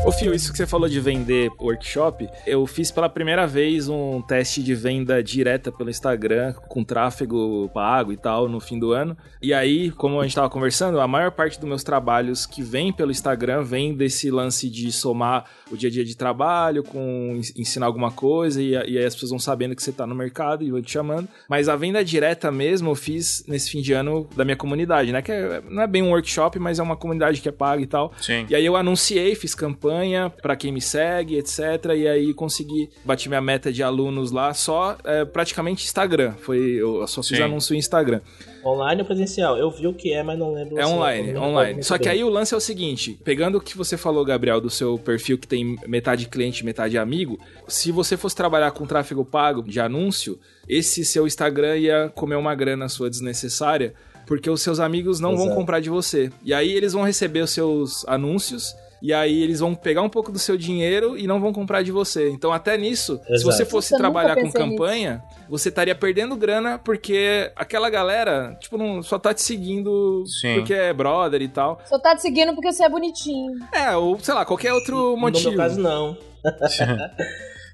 [SPEAKER 5] Ô Fio, isso que você falou de vender workshop, eu fiz pela primeira vez um teste de venda direta pelo Instagram, com tráfego pago e tal, no fim do ano. E aí, como a gente tava conversando, a maior parte dos meus trabalhos que vem pelo Instagram vem desse lance de somar o dia a dia de trabalho com ens- ensinar alguma coisa e, e aí as pessoas vão sabendo que você tá no mercado e vão te chamando. Mas a venda direta mesmo eu fiz nesse fim de ano da minha comunidade, né? Que é- não é bem um workshop, mas é uma comunidade que é paga e tal.
[SPEAKER 1] Sim.
[SPEAKER 5] E aí eu anunciei, fiz campanha pra quem me segue, etc. E aí consegui bati minha meta de alunos lá só é, praticamente Instagram. Foi eu só fiz
[SPEAKER 1] Sim.
[SPEAKER 5] anúncio em Instagram.
[SPEAKER 3] Online ou presencial? Eu vi o que é, mas não lembro.
[SPEAKER 5] É
[SPEAKER 3] assim,
[SPEAKER 5] online, online. Só que aí o lance é o seguinte, pegando o que você falou, Gabriel, do seu perfil que tem metade cliente, metade amigo, se você fosse trabalhar com tráfego pago de anúncio, esse seu Instagram ia comer uma grana sua desnecessária, porque os seus amigos não vão
[SPEAKER 3] Exato.
[SPEAKER 5] comprar de você. E aí eles vão receber os seus anúncios e aí eles vão pegar um pouco do seu dinheiro e não vão comprar de você. Então até nisso, se
[SPEAKER 3] Exato.
[SPEAKER 5] você fosse
[SPEAKER 4] eu
[SPEAKER 5] trabalhar com
[SPEAKER 4] pensei nisso.
[SPEAKER 5] campanha, você estaria perdendo grana porque aquela galera, tipo, não, só tá te seguindo
[SPEAKER 1] Sim.
[SPEAKER 5] porque é brother e tal.
[SPEAKER 4] Só tá te seguindo porque você é bonitinho.
[SPEAKER 5] É, ou sei lá, qualquer outro motivo.
[SPEAKER 3] No meu caso, não. <laughs>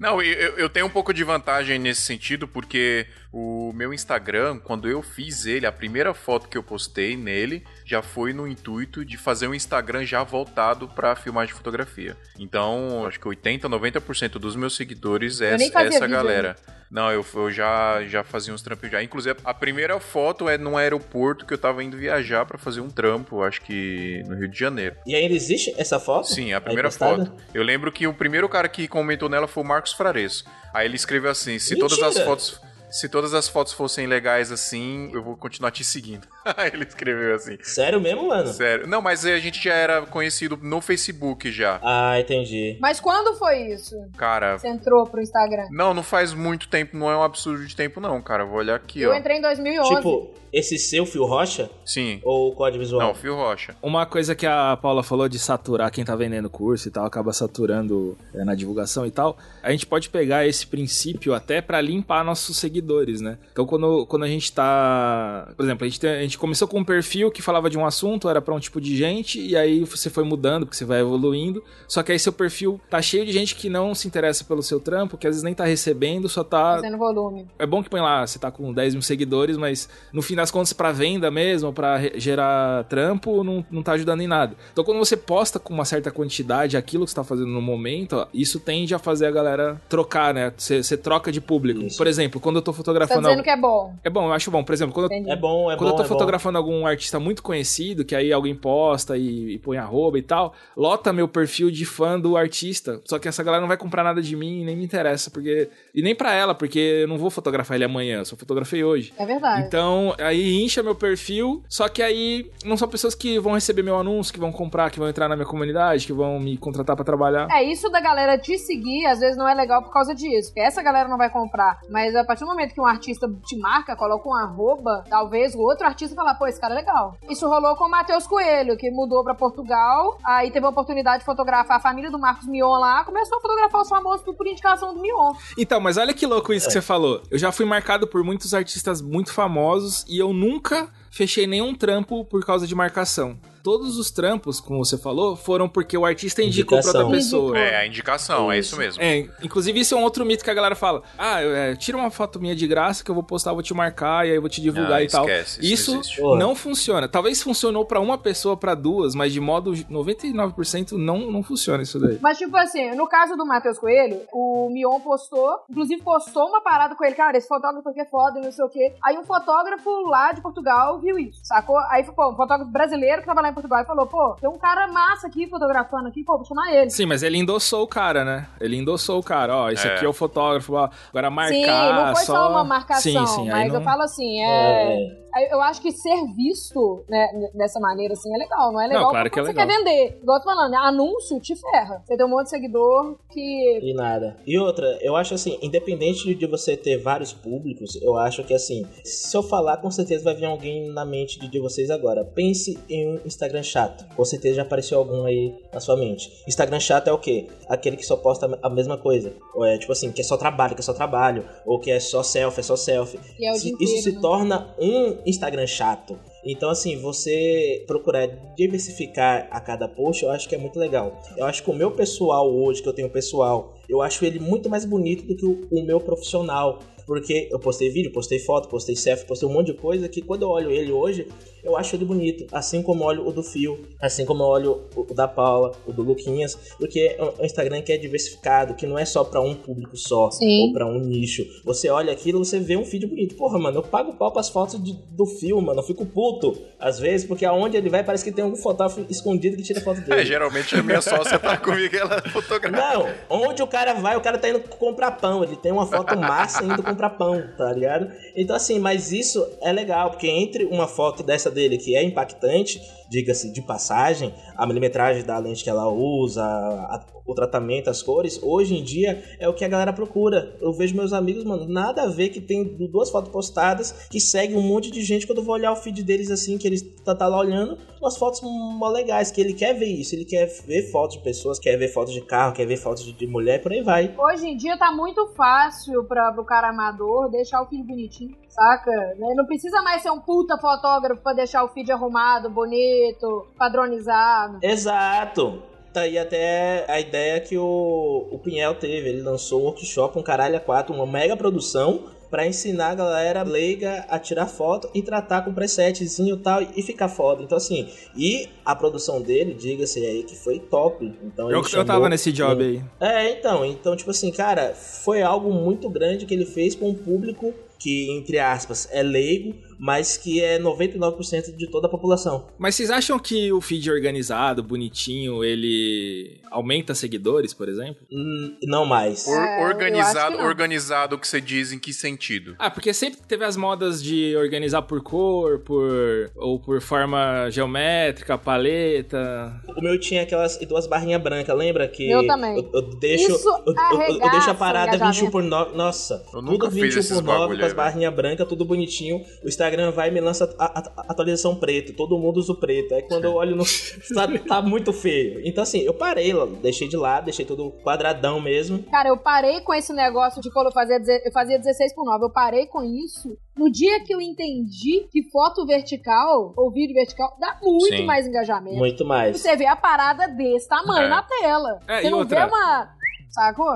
[SPEAKER 1] Não, eu, eu- eu tenho um pouco de vantagem nesse sentido, porque o meu Instagram, quando eu fiz ele, a primeira foto que eu postei nele já foi no intuito de fazer um Instagram já voltado pra filmagem de fotografia. Então, acho que 80, 90% dos meus seguidores é essa, galera. Não, eu, eu já, já fazia uns trampos já. Inclusive, a primeira foto é num aeroporto que eu tava indo viajar pra fazer um trampo, acho que no Rio de Janeiro.
[SPEAKER 3] E ainda existe essa foto?
[SPEAKER 1] Sim, a primeira foto. Eu lembro que o primeiro cara que comentou nela foi o Marcos Frares. Aí ele escreveu assim: se todas as
[SPEAKER 3] Mentira!
[SPEAKER 1] fotos. Se todas as fotos fossem legais assim, eu vou continuar te seguindo. <laughs> Ele escreveu assim.
[SPEAKER 3] Sério mesmo, mano?
[SPEAKER 1] Sério. Não, mas a gente já era conhecido no Facebook já.
[SPEAKER 3] Ah, entendi.
[SPEAKER 4] Mas quando foi isso?
[SPEAKER 1] Cara.
[SPEAKER 4] Você entrou pro Instagram?
[SPEAKER 1] Não, não faz muito tempo, não é um absurdo de tempo, não, cara. Vou olhar aqui,
[SPEAKER 4] Eu
[SPEAKER 1] ó.
[SPEAKER 4] entrei em 2011.
[SPEAKER 3] Tipo, esse seu Fio Rocha
[SPEAKER 1] Sim.
[SPEAKER 3] ou o código visual?
[SPEAKER 1] Não, Fio Rocha.
[SPEAKER 5] Uma coisa que a Paula falou de saturar quem tá vendendo curso e tal, acaba saturando é, na divulgação e tal. A gente pode pegar esse princípio até pra limpar nossos seguidores, né? Então, quando, quando a gente tá. Por exemplo, a gente, tem- a gente começou com um perfil que falava de um assunto, era pra um tipo de gente, e aí você foi mudando, porque você vai evoluindo. Só que aí seu perfil tá cheio de gente que não se interessa pelo seu trampo, que às vezes nem tá recebendo, só tá
[SPEAKER 4] Fazendo volume.
[SPEAKER 5] é bom que põe lá, você tá com 10 mil seguidores, mas no fim das contas, pra venda mesmo, pra re- gerar trampo, não, não tá ajudando em nada. Então, quando você posta com uma certa quantidade aquilo que você tá fazendo no momento, ó, isso tende a fazer a galera trocar, né? Você você troca de público.
[SPEAKER 3] Isso.
[SPEAKER 5] Por exemplo, quando eu tô
[SPEAKER 4] Tá
[SPEAKER 5] fotografando.
[SPEAKER 4] dizendo
[SPEAKER 5] algo-
[SPEAKER 4] que é bom.
[SPEAKER 5] É bom, eu acho bom. Por exemplo, quando eu
[SPEAKER 4] Entendi.
[SPEAKER 3] É bom, é
[SPEAKER 5] quando
[SPEAKER 3] bom.
[SPEAKER 5] eu tô
[SPEAKER 3] é bom.
[SPEAKER 5] Fotografando algum artista muito conhecido, que aí alguém posta e, e põe arroba e tal, lota meu perfil de fã do artista. Só que essa galera não vai comprar nada de mim, nem me interessa, porque. E nem pra ela, porque eu não vou fotografar ele amanhã, eu só fotografei hoje.
[SPEAKER 4] É verdade.
[SPEAKER 5] Então, aí incha meu perfil, só que aí não são pessoas que vão receber meu anúncio, que vão comprar, que vão entrar na minha comunidade, que vão me contratar pra trabalhar.
[SPEAKER 4] É, isso da galera te seguir, às vezes não é legal por causa disso. Porque essa galera não vai comprar. Mas a partir do momento que um artista te marca, coloca um arroba, talvez o outro artista falar, pô, esse cara é legal. Isso rolou com o Matheus Coelho, que mudou pra Portugal, aí teve a oportunidade de fotografar a família do Marcos Mion lá, começou a fotografar os famosos por indicação do Mion.
[SPEAKER 5] Então, mas olha que louco isso que você falou. Eu já fui marcado por muitos artistas muito famosos e eu nunca fechei nenhum trampo por causa de marcação. Todos os trampos, como você falou, foram porque o artista indicou pra outra
[SPEAKER 3] Indicação.
[SPEAKER 5] pessoa.
[SPEAKER 1] É, a indicação, é isso mesmo.
[SPEAKER 5] É, inclusive isso é um outro mito que a galera fala. Ah, é, tira uma foto minha de graça que eu vou postar, vou te marcar e aí eu vou te divulgar
[SPEAKER 1] Ah,
[SPEAKER 5] e tal.
[SPEAKER 1] esquece, isso não
[SPEAKER 5] isso.
[SPEAKER 3] Porra.
[SPEAKER 5] não funciona. Talvez funcionou pra uma pessoa, pra duas, mas de modo 99% não, não funciona isso daí.
[SPEAKER 4] Mas, tipo assim, no caso do Matheus Coelho, o Mion postou, inclusive postou uma parada com ele, cara, esse fotógrafo aqui é foda, não sei o quê. Aí um fotógrafo lá de Portugal viu isso, sacou? Aí, pô, um fotógrafo brasileiro que tava lá em Portugal e falou, pô, tem um cara massa aqui fotografando aqui, pô, vou chamar ele.
[SPEAKER 5] Sim, mas ele endossou o cara, né? Ele endossou o cara, ó, esse
[SPEAKER 1] É.
[SPEAKER 5] aqui é o fotógrafo, ó. Agora marcar
[SPEAKER 4] Sim, não foi só, uma marcação,
[SPEAKER 5] Sim, sim,
[SPEAKER 4] mas
[SPEAKER 5] não...
[SPEAKER 4] eu falo assim, é...
[SPEAKER 3] É.
[SPEAKER 4] Eu acho que ser visto né, dessa maneira assim é legal, não é legal
[SPEAKER 5] Não, claro que é
[SPEAKER 4] você quer vender. Igual eu tô falando, né? anúncio te ferra. Você tem um monte de seguidor que.
[SPEAKER 3] E nada. E outra, eu acho assim, independente de você ter vários públicos, eu acho que assim, se eu falar, com certeza vai vir alguém na mente de, vocês agora. Pense em um Instagram chato. Com certeza já apareceu algum aí na sua mente. Instagram chato é o quê? Aquele que só posta a mesma coisa. Ou é tipo assim, que é só trabalho, que é só trabalho. Ou que é só selfie, é só selfie.
[SPEAKER 4] É
[SPEAKER 3] Isso
[SPEAKER 4] inteiro,
[SPEAKER 3] se
[SPEAKER 4] né?
[SPEAKER 3] torna um Instagram chato. Então, assim, você procurar diversificar a cada post, eu acho que é muito legal. Eu acho que o meu pessoal hoje, que eu tenho pessoal, eu acho ele muito mais bonito do que o, o meu profissional. Porque eu postei vídeo, postei foto, postei selfie, postei um monte de coisa que quando eu olho ele hoje, eu acho ele bonito. Assim como eu olho o do Fio, assim como eu olho o, da Paula, o do Luquinhas. Porque é um- é um Instagram que é diversificado, que não é só pra um público só,
[SPEAKER 4] Sim.
[SPEAKER 3] ou pra um nicho. Você olha aquilo, você vê um feed bonito. Porra, mano, eu pago pau pras fotos de- do Fio, mano. Eu fico puto, às vezes, porque aonde ele vai parece que tem algum fotógrafo escondido que tira foto dele.
[SPEAKER 1] É, geralmente a minha sócia tá comigo e ela fotografa.
[SPEAKER 3] Não, onde o cara vai, o cara tá indo comprar pão. Ele tem uma foto massa indo comprar pão, tá ligado? Então, assim, mas isso é legal, porque entre uma foto dessa dele que é impactante, diga-se de passagem, a milimetragem da lente que ela usa, a- o tratamento, as cores, hoje em dia é o que a galera procura. Eu vejo meus amigos, mano, nada a ver que tem duas fotos postadas que segue um monte de gente quando eu vou olhar o feed deles assim, que eles tá, tá lá olhando, umas fotos mó legais, que ele quer ver isso, ele quer ver fotos de pessoas, quer ver fotos de carro, quer ver fotos de, de mulher, por aí vai.
[SPEAKER 4] Hoje em dia tá muito fácil pra, pro cara amador deixar o feed bonitinho, saca? Né? Não precisa mais ser um puta fotógrafo pra deixar o feed arrumado, bonito, padronizado.
[SPEAKER 3] Exato. Tá aí até a ideia que o, o Pinhel teve. Ele lançou um workshop, um caralho a quatro, uma mega produção pra ensinar a galera leiga a tirar foto e tratar com presetzinho e tal e ficar foda. Então assim, e a produção dele, diga-se aí que foi top. Então
[SPEAKER 5] Eu,
[SPEAKER 3] ele
[SPEAKER 5] eu
[SPEAKER 3] chamou
[SPEAKER 5] tava nesse job aí.
[SPEAKER 3] É, então, então tipo assim, cara, foi algo muito grande que ele fez com um público que entre aspas é leigo, mas que é 99% de toda a população.
[SPEAKER 5] Mas vocês acham que o feed organizado, bonitinho, ele aumenta seguidores, por exemplo?
[SPEAKER 3] Hum, Não mais.
[SPEAKER 1] Or-
[SPEAKER 4] É,
[SPEAKER 1] organizado,
[SPEAKER 4] que não.
[SPEAKER 1] organizado, o que você diz em que sentido?
[SPEAKER 5] Ah, porque sempre teve as modas de organizar por cor, por ou por forma geométrica, paleta.
[SPEAKER 3] O meu tinha aquelas duas barrinhas brancas, lembra? Que
[SPEAKER 4] Eu também.
[SPEAKER 3] Eu, eu deixo,
[SPEAKER 4] Isso
[SPEAKER 3] eu, eu- eu deixo a parada
[SPEAKER 4] o
[SPEAKER 3] 21 por 9. Nossa,
[SPEAKER 1] Eu
[SPEAKER 3] tudo
[SPEAKER 1] nunca fiz
[SPEAKER 3] 21
[SPEAKER 1] esses
[SPEAKER 3] por 9
[SPEAKER 1] bagulho
[SPEAKER 3] com as barrinhas brancas, tudo bonitinho. O Instagram vai e me lança a, a- a atualização preto. Todo mundo usa o preto. Aí quando eu olho no. <laughs> tá, tá muito feio. Então assim, eu parei, lá, deixei de lado, deixei tudo quadradão mesmo.
[SPEAKER 4] Cara, eu parei com esse negócio de quando eu fazia, eu fazia 16 por 9. Eu parei com isso no dia que eu entendi que foto vertical ou vídeo vertical dá muito
[SPEAKER 1] Sim.
[SPEAKER 4] mais engajamento.
[SPEAKER 3] Muito mais.
[SPEAKER 4] Você vê a parada desse tamanho
[SPEAKER 1] É.
[SPEAKER 4] na tela.
[SPEAKER 5] É,
[SPEAKER 4] Você não
[SPEAKER 5] outra-
[SPEAKER 4] vê uma. Sacou?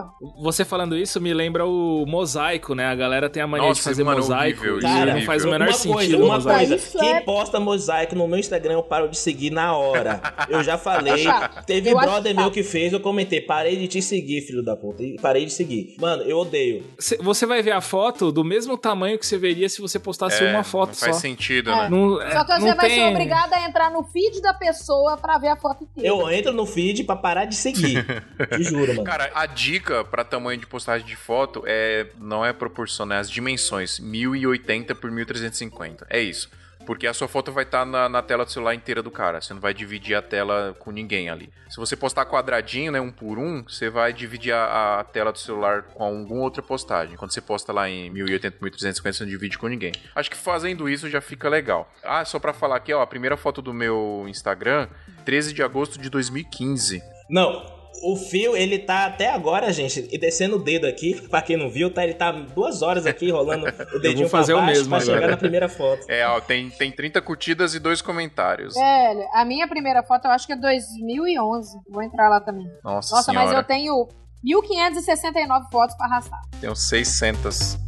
[SPEAKER 5] Você falando isso me lembra o mosaico, né? A galera tem a mania
[SPEAKER 1] Nossa,
[SPEAKER 5] de fazer
[SPEAKER 1] mano,
[SPEAKER 5] mosaico
[SPEAKER 1] horrível,
[SPEAKER 5] e
[SPEAKER 3] Cara,
[SPEAKER 5] não faz o menor
[SPEAKER 3] uma
[SPEAKER 5] sentido
[SPEAKER 3] coisa, uma
[SPEAKER 5] mosaico.
[SPEAKER 3] coisa.
[SPEAKER 4] Isso
[SPEAKER 3] Quem
[SPEAKER 4] é-
[SPEAKER 3] posta mosaico no meu Instagram eu paro de seguir na hora. Eu já falei. Teve
[SPEAKER 4] Eu
[SPEAKER 3] brother meu que fez, eu comentei, parei de te seguir, filho da puta. E parei de seguir. Mano, eu odeio.
[SPEAKER 5] Cê- Você vai ver a foto do mesmo tamanho que você veria se você postasse
[SPEAKER 1] É,
[SPEAKER 5] uma foto
[SPEAKER 1] não faz
[SPEAKER 5] só.
[SPEAKER 1] sentido,
[SPEAKER 4] É.
[SPEAKER 1] né?
[SPEAKER 5] Não, é,
[SPEAKER 4] Só que você
[SPEAKER 5] não
[SPEAKER 4] vai
[SPEAKER 5] tem...
[SPEAKER 4] ser obrigado a entrar no feed da pessoa pra ver a foto inteira.
[SPEAKER 3] Eu entro no feed pra parar de seguir. <laughs> Te juro, mano.
[SPEAKER 1] Cara, a dica pra tamanho de postagem de foto é não é proporcional, é as dimensões 1080 por 1350. É isso. Porque a sua foto vai estar na, na tela do celular inteira do cara. Você não vai dividir a tela com ninguém ali. Se você postar quadradinho, né, um por um, você vai dividir a, a tela do celular com alguma outra postagem. Quando você posta lá em 1080 por 1350, você não divide com ninguém. Acho que fazendo isso já fica legal. Ah, só pra falar aqui, ó, a primeira foto do meu Instagram, 13 de agosto de 2015.
[SPEAKER 3] Não. O fio, ele tá até agora, gente, e descendo o dedo aqui, <laughs> pra quem não viu, tá? Ele tá duas horas aqui rolando <laughs> o dedinho
[SPEAKER 5] fazer o
[SPEAKER 3] pra baixo
[SPEAKER 5] mesmo
[SPEAKER 3] pra
[SPEAKER 5] agora.
[SPEAKER 3] chegar na primeira foto.
[SPEAKER 1] É, ó, tem, tem 30 curtidas e dois comentários.
[SPEAKER 4] Velho, a minha primeira foto eu acho que é 2011. Vou entrar lá também.
[SPEAKER 1] Nossa,
[SPEAKER 4] Nossa,
[SPEAKER 1] senhora.
[SPEAKER 4] mas eu tenho 1569 fotos pra arrastar.
[SPEAKER 1] Tenho 600.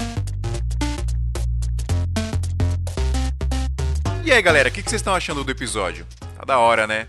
[SPEAKER 1] E aí, galera, o que, que vocês estão achando do episódio? Tá da hora, né?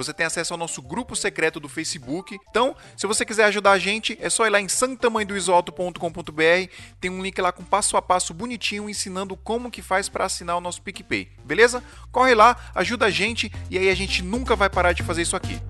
[SPEAKER 1] Você tem acesso ao nosso grupo secreto do Facebook. Então, se você quiser ajudar a gente, é só ir lá em santamanhodoisoalto.com.br. Tem um link lá com passo a passo bonitinho ensinando como que faz para assinar o nosso PicPay. Beleza? Corre lá, ajuda a gente e aí a gente nunca vai parar de fazer isso aqui.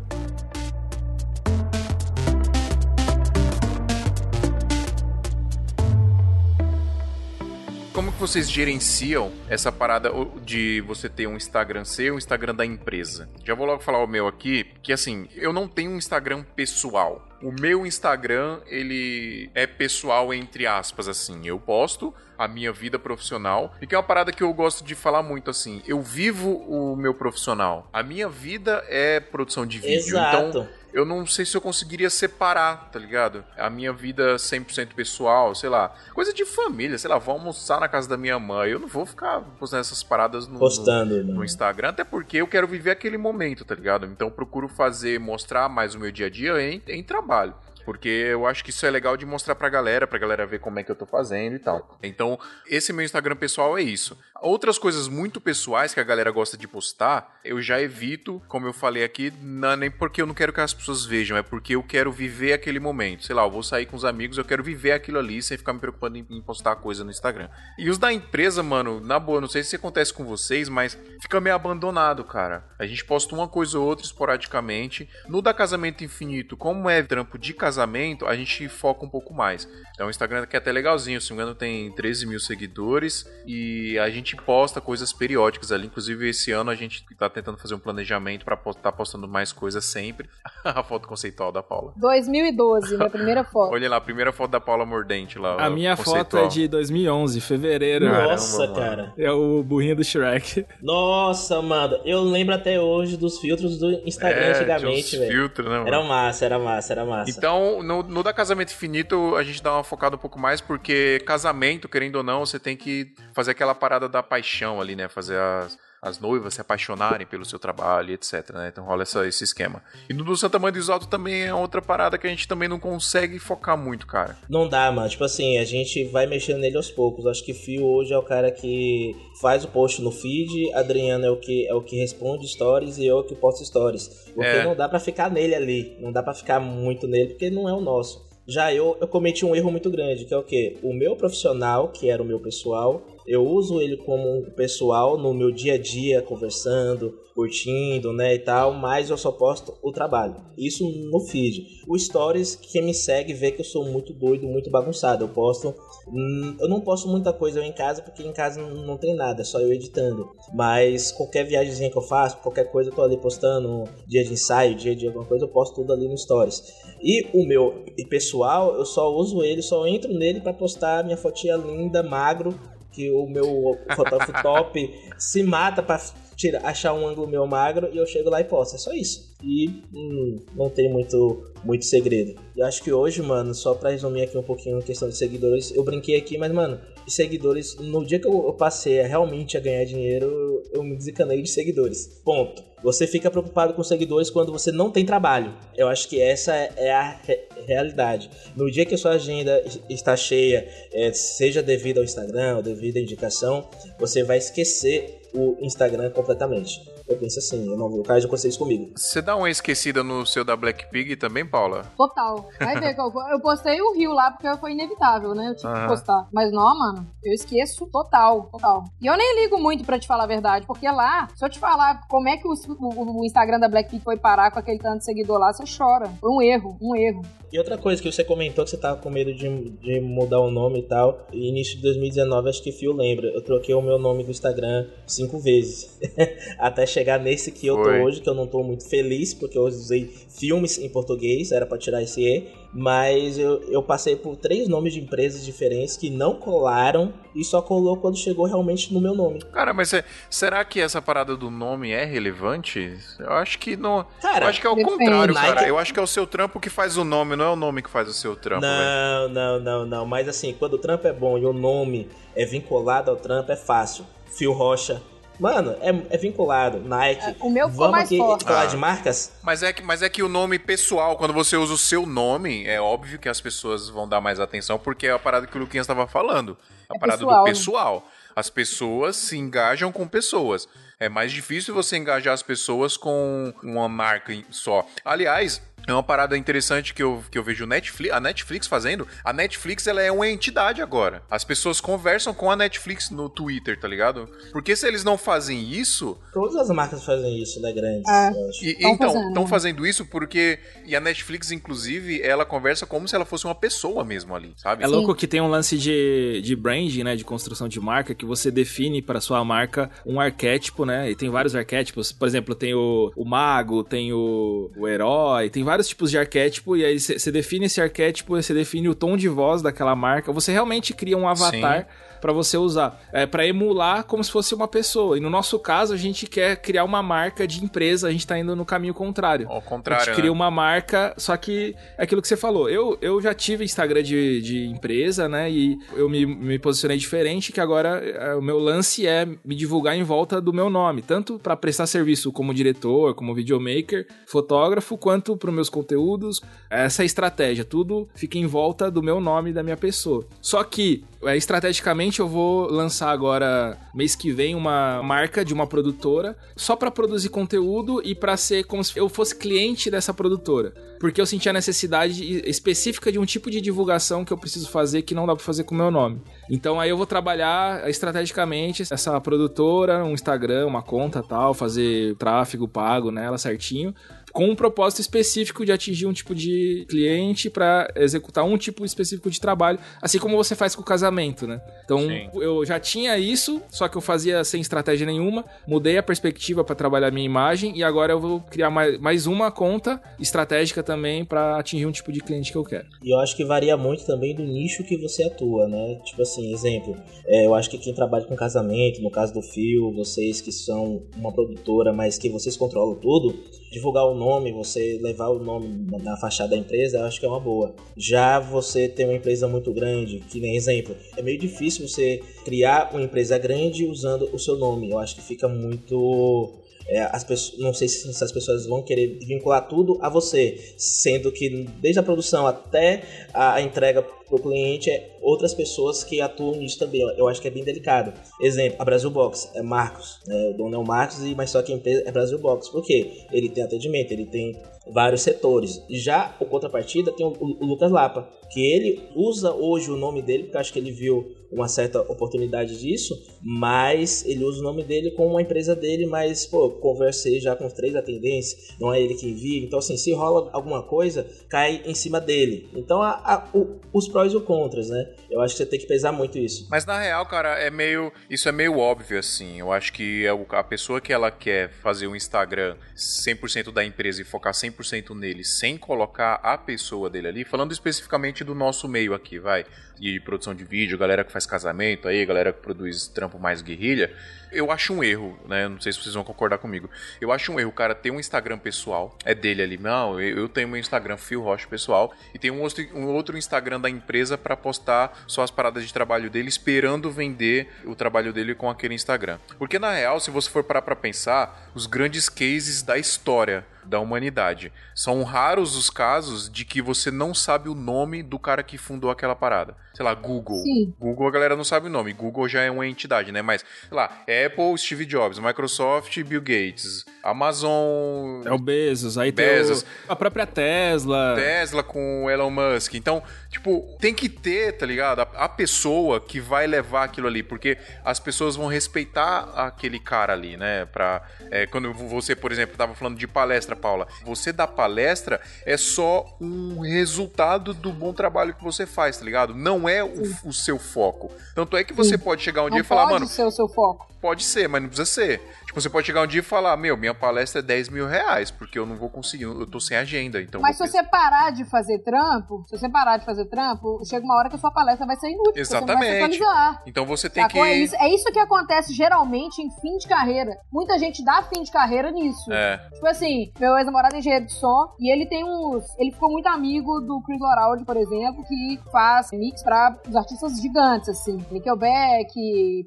[SPEAKER 1] Como que vocês gerenciam essa parada de você ter um Instagram seu um Instagram da empresa? Já vou logo falar o meu aqui, que assim, eu não tenho um Instagram pessoal. O meu Instagram, ele é pessoal entre aspas, assim. Eu posto a minha vida profissional, e que é uma parada que eu gosto de falar muito assim. Eu vivo o meu profissional. A minha vida é produção de vídeo.
[SPEAKER 3] Exato.
[SPEAKER 1] Então, eu não sei se eu conseguiria separar, tá ligado? A minha vida 100% pessoal, sei lá. Coisa de família, sei lá, vou almoçar na casa da minha mãe. Eu não vou ficar postando essas paradas no,
[SPEAKER 3] Postando,
[SPEAKER 1] no, no
[SPEAKER 3] mano.
[SPEAKER 1] Instagram, até porque eu quero viver aquele momento, tá ligado? Então eu procuro fazer, mostrar mais o meu dia a dia em, em trabalho. Porque eu acho que isso é legal de mostrar pra galera, pra galera ver como é que eu tô fazendo e tal. Então, esse meu Instagram pessoal é isso. Outras coisas muito pessoais que a galera gosta de postar, eu já evito, como eu falei aqui, não é nem porque eu não quero que as pessoas vejam, é porque eu quero viver aquele momento. Sei lá, eu vou sair com os amigos, eu quero viver aquilo ali sem ficar me preocupando em, postar coisa no Instagram. E os da empresa, mano, na boa, não sei se acontece com vocês, mas fica meio abandonado, cara. A gente posta uma coisa ou outra esporadicamente. No da Casamento Infinito, como é trampo de casamento, a gente foca um pouco mais. Então o Instagram aqui é até legalzinho, se não me engano tem 13 mil seguidores e a gente posta coisas periódicas ali. Inclusive esse ano a gente tá tentando fazer um planejamento pra estar postando mais coisas sempre. <laughs> a foto conceitual da Paula.
[SPEAKER 4] 2012, minha <laughs> primeira foto.
[SPEAKER 1] Olha lá, a primeira foto da Paula Mordente lá.
[SPEAKER 5] A minha foto
[SPEAKER 1] conceitual.
[SPEAKER 5] é de 2011, fevereiro.
[SPEAKER 1] Caramba,
[SPEAKER 3] Nossa,
[SPEAKER 1] mano.
[SPEAKER 3] cara.
[SPEAKER 5] É o burrinho do Shrek. <laughs>
[SPEAKER 3] Nossa, mano. Eu lembro até hoje dos filtros do Instagram
[SPEAKER 1] É,
[SPEAKER 3] antigamente, velho.
[SPEAKER 1] filtros, né, mano?
[SPEAKER 3] Era massa, era massa, era massa.
[SPEAKER 1] Então, no, no da Casamento Infinito, a gente dá uma focada um pouco mais, porque casamento, querendo ou não, você tem que fazer aquela parada da paixão ali, né? Fazer as, as noivas se apaixonarem pelo seu trabalho, etc, né? Então rola essa, esse esquema. E no do Santa Mãe do também é outra parada que a gente também não consegue focar muito, cara.
[SPEAKER 3] Não dá, mano. Tipo assim, a gente vai mexendo nele aos poucos. Acho que Fio hoje é o cara que faz o post no feed, Adriano é o que é o que responde stories e eu que posto stories. Porque
[SPEAKER 1] É.
[SPEAKER 3] não dá pra ficar nele ali, não dá pra ficar muito nele porque não é o nosso. Já eu, eu cometi um erro muito grande, que é o quê? O meu profissional, que era o meu pessoal, eu uso ele como pessoal no meu dia a dia, conversando, curtindo, né, e tal, mas eu só posto o trabalho. Isso no feed. O Stories, quem me segue vê que eu sou muito doido, muito bagunçado. Eu posto. hum, eu não posto muita coisa eu em casa, porque em casa não, não tem nada, é só eu editando. Mas qualquer viagemzinha que eu faço, qualquer coisa, eu tô ali postando. Dia de ensaio, dia de alguma coisa, eu posto tudo ali no Stories. E o meu pessoal, eu só uso ele, só entro nele pra postar minha fotinha linda, magro, que o meu fotógrafo <laughs> top se mata pra tirar, achar um ângulo meu magro e eu chego lá e posto. É só isso. E hum, não tem muito, muito segredo. Eu acho que hoje, mano, só pra resumir aqui um pouquinho a questão de seguidores, eu brinquei aqui, mas, mano, seguidores, no dia que eu eu passei a realmente a ganhar dinheiro, eu me desencanei de seguidores. Ponto. Você fica preocupado com seguidores quando você não tem trabalho. Eu acho que essa é a re- realidade. No dia que a sua agenda está cheia, é, seja devido ao Instagram ou devido à indicação, você vai esquecer o Instagram completamente. Eu penso assim, eu não vou caso de vocês comigo.
[SPEAKER 1] Você dá uma esquecida no seu da Black Pig também, Paula?
[SPEAKER 4] Total. Vai ver que eu, eu postei o Rio lá porque foi inevitável, né? Eu tive
[SPEAKER 1] Aham.
[SPEAKER 4] que postar. Mas não, mano, eu esqueço total, total. E eu nem ligo muito pra te falar a verdade, porque lá, se eu te falar como é que o, o- o Instagram da Blackpink foi parar com aquele tanto de seguidor lá, você chora. Foi um erro, um erro.
[SPEAKER 3] E outra coisa que você comentou que você tava com medo de, de mudar o nome e tal. E início de 2019, acho que Fio lembra. Eu troquei o meu nome do Instagram cinco vezes. <laughs> Até chegar nesse que eu
[SPEAKER 1] Foi.
[SPEAKER 3] tô hoje, que eu não tô muito feliz, porque eu usei filmes em português, era pra tirar esse E. Mas eu, eu passei por três nomes de empresas diferentes que não colaram e só colou quando chegou realmente no meu nome.
[SPEAKER 1] Cara, mas é- será que essa parada do nome é relevante? Eu acho que não.
[SPEAKER 3] Cara,
[SPEAKER 1] eu acho que é o contrário,
[SPEAKER 3] Nike-
[SPEAKER 1] cara. Eu acho que é o seu trampo que faz o nome, não é o nome que faz o seu trampo.
[SPEAKER 3] Não, não, não, não. Mas assim, quando o trampo é bom e o nome é vinculado ao trampo, é fácil. Fio Rocha. Mano, é, é vinculado. Nike.
[SPEAKER 4] O meu ficou
[SPEAKER 3] Vamos
[SPEAKER 4] mais
[SPEAKER 3] aqui
[SPEAKER 4] forte.
[SPEAKER 3] falar
[SPEAKER 1] Ah.
[SPEAKER 3] de marcas?
[SPEAKER 1] Mas é, que, mas é que o nome pessoal, quando você usa o seu nome, é óbvio que as pessoas vão dar mais atenção, porque é a parada que o Luquinhas estava falando. É a
[SPEAKER 4] É
[SPEAKER 1] parada
[SPEAKER 4] pessoal,
[SPEAKER 1] do
[SPEAKER 4] né?
[SPEAKER 1] pessoal. As pessoas se engajam com pessoas. É mais difícil você engajar as pessoas com uma marca só. Aliás, é uma parada interessante que eu, que eu vejo Netflix, a Netflix fazendo. A Netflix ela é uma entidade agora. As pessoas conversam com a Netflix no Twitter, tá ligado? Porque se eles não fazem isso,
[SPEAKER 3] Todas as marcas fazem isso, né, grandes?
[SPEAKER 4] É.
[SPEAKER 1] e- então, estão fazendo isso porque. E a Netflix, inclusive, ela conversa como se ela fosse uma pessoa mesmo ali, sabe?
[SPEAKER 5] É louco que tem um lance de, de branding, né? De construção de marca, que você define para sua marca um arquétipo, né? E tem vários arquétipos. Por exemplo, tem o, o mago, tem o, o herói, tem vários tipos de arquétipo. E aí você define esse arquétipo, você define o tom de voz daquela marca. Você realmente cria um avatar para você usar. É para emular como se fosse uma pessoa. E no nosso caso, a gente quer criar uma marca de empresa, a gente tá indo no caminho contrário.
[SPEAKER 1] Ao
[SPEAKER 5] A
[SPEAKER 1] contrário,
[SPEAKER 5] gente cria
[SPEAKER 1] né?
[SPEAKER 5] uma marca, só que é aquilo que você falou. Eu, eu já tive Instagram de, de empresa, né? E eu me, me posicionei diferente, que agora é, o meu lance é me divulgar em volta do meu nome. Tanto para prestar serviço como diretor, como videomaker, fotógrafo, quanto para os meus conteúdos. Essa é a estratégia. Tudo fica em volta do meu nome e da minha pessoa. Só que, é, estrategicamente, eu vou lançar agora, mês que vem, uma marca de uma produtora só para produzir conteúdo e para ser como se eu fosse cliente dessa produtora. Porque eu senti a necessidade específica de um tipo de divulgação que eu preciso fazer que não dá para fazer com o meu nome. Então aí eu vou trabalhar estrategicamente essa produtora, um Instagram, uma conta tal, fazer tráfego pago nela certinho com um propósito específico de atingir um tipo de cliente para executar um tipo específico de trabalho, assim como você faz com o casamento, né? Então,
[SPEAKER 1] Sim.
[SPEAKER 5] eu já tinha isso, só que eu fazia sem estratégia nenhuma, mudei a perspectiva para trabalhar minha imagem e agora eu vou criar mais, mais uma conta estratégica também para atingir um tipo de cliente que eu quero.
[SPEAKER 3] E eu acho que varia muito também do nicho que você atua, né? Tipo assim, exemplo, é, eu acho que quem trabalha com casamento, no caso do Fio, vocês que são uma produtora, mas que vocês controlam tudo, divulgar o nome, você levar o nome na- fachada da empresa, eu acho que é uma boa. Já você tem uma empresa muito grande, que nem exemplo, é meio difícil você criar uma empresa grande usando o seu nome. Eu acho que fica muito é, as pessoas, não sei se, as pessoas vão querer vincular tudo a você, sendo que desde a produção até a, a entrega para o cliente é outras pessoas que atuam nisso também. Eu acho que é bem delicado. Exemplo, a Brasil Box é Marcos, né? o dono é o Marcos, mas só que a empresa é Brasil Box. Por quê? Ele tem atendimento, ele tem vários setores. Já o contrapartida tem o, o, Lucas Lapa, que ele usa hoje o nome dele, porque acho que ele viu uma certa oportunidade disso, mas ele usa o nome dele com uma empresa dele, mas, pô, conversei já com três atendentes, não é ele que envia, então assim, se rola alguma coisa, cai em cima dele. Então, a, a, o, os prós e os contras, né? Eu acho que você tem que pesar muito isso.
[SPEAKER 1] Mas na real, cara, é meio, isso é meio óbvio, assim, eu acho que é a pessoa que ela quer fazer o Instagram 100% da empresa e focar 100% nele, sem colocar a pessoa dele ali, falando especificamente do nosso meio aqui, vai, de produção de vídeo, galera que faz casamento aí, galera que produz trampo mais guerrilha, eu acho um erro, né? Não sei se vocês vão concordar comigo. Eu acho um erro o cara ter um Instagram pessoal, é dele ali. Não, eu tenho meu Instagram Phil Rocha pessoal e tem um outro, um outro Instagram da empresa para postar só as paradas de trabalho dele, esperando vender o trabalho dele com aquele Instagram. Porque na real, se você for parar para pensar, os grandes cases da história da humanidade. São raros os casos de que você não sabe o nome do cara que fundou aquela parada. Sei lá, Google. Sim. Google a galera não sabe o nome. Google já é uma entidade, né? Mas, sei lá, Apple, Steve Jobs, Microsoft, Bill Gates, Amazon.
[SPEAKER 5] É o Bezos, aí
[SPEAKER 1] Bezos.
[SPEAKER 5] tem o, a própria Tesla.
[SPEAKER 1] Tesla com Elon Musk. Então, tipo, tem que ter, tá ligado? A, a pessoa que vai levar aquilo ali, porque as pessoas vão respeitar aquele cara ali, né? Pra, é, quando você, por exemplo, tava falando de palestra, Paula, você dá palestra é só um resultado do bom trabalho que você faz, tá ligado? Não é o, o seu foco. Tanto é que você Sim. pode chegar um
[SPEAKER 4] não
[SPEAKER 1] dia e falar, mano.
[SPEAKER 4] Pode ser o seu foco.
[SPEAKER 1] Pode ser, mas não precisa ser. Tipo, você pode chegar um dia e falar, meu, minha palestra é 10 mil reais, porque eu não vou conseguir, eu tô sem agenda, então...
[SPEAKER 4] Mas se você parar de fazer trampo, se você parar de fazer trampo, chega uma hora que a sua palestra vai ser inútil,
[SPEAKER 1] Exatamente.
[SPEAKER 4] Você
[SPEAKER 1] então você tem
[SPEAKER 4] Sacou?
[SPEAKER 1] que...
[SPEAKER 4] É isso, é isso que acontece geralmente em fim de carreira. Muita gente dá fim de carreira nisso.
[SPEAKER 1] É.
[SPEAKER 4] Tipo assim, meu ex-namorado é engenheiro de som, e ele tem uns... Ele ficou muito amigo do Chris Loraldi, por exemplo, que faz mix pra os artistas gigantes, assim. Nickelback,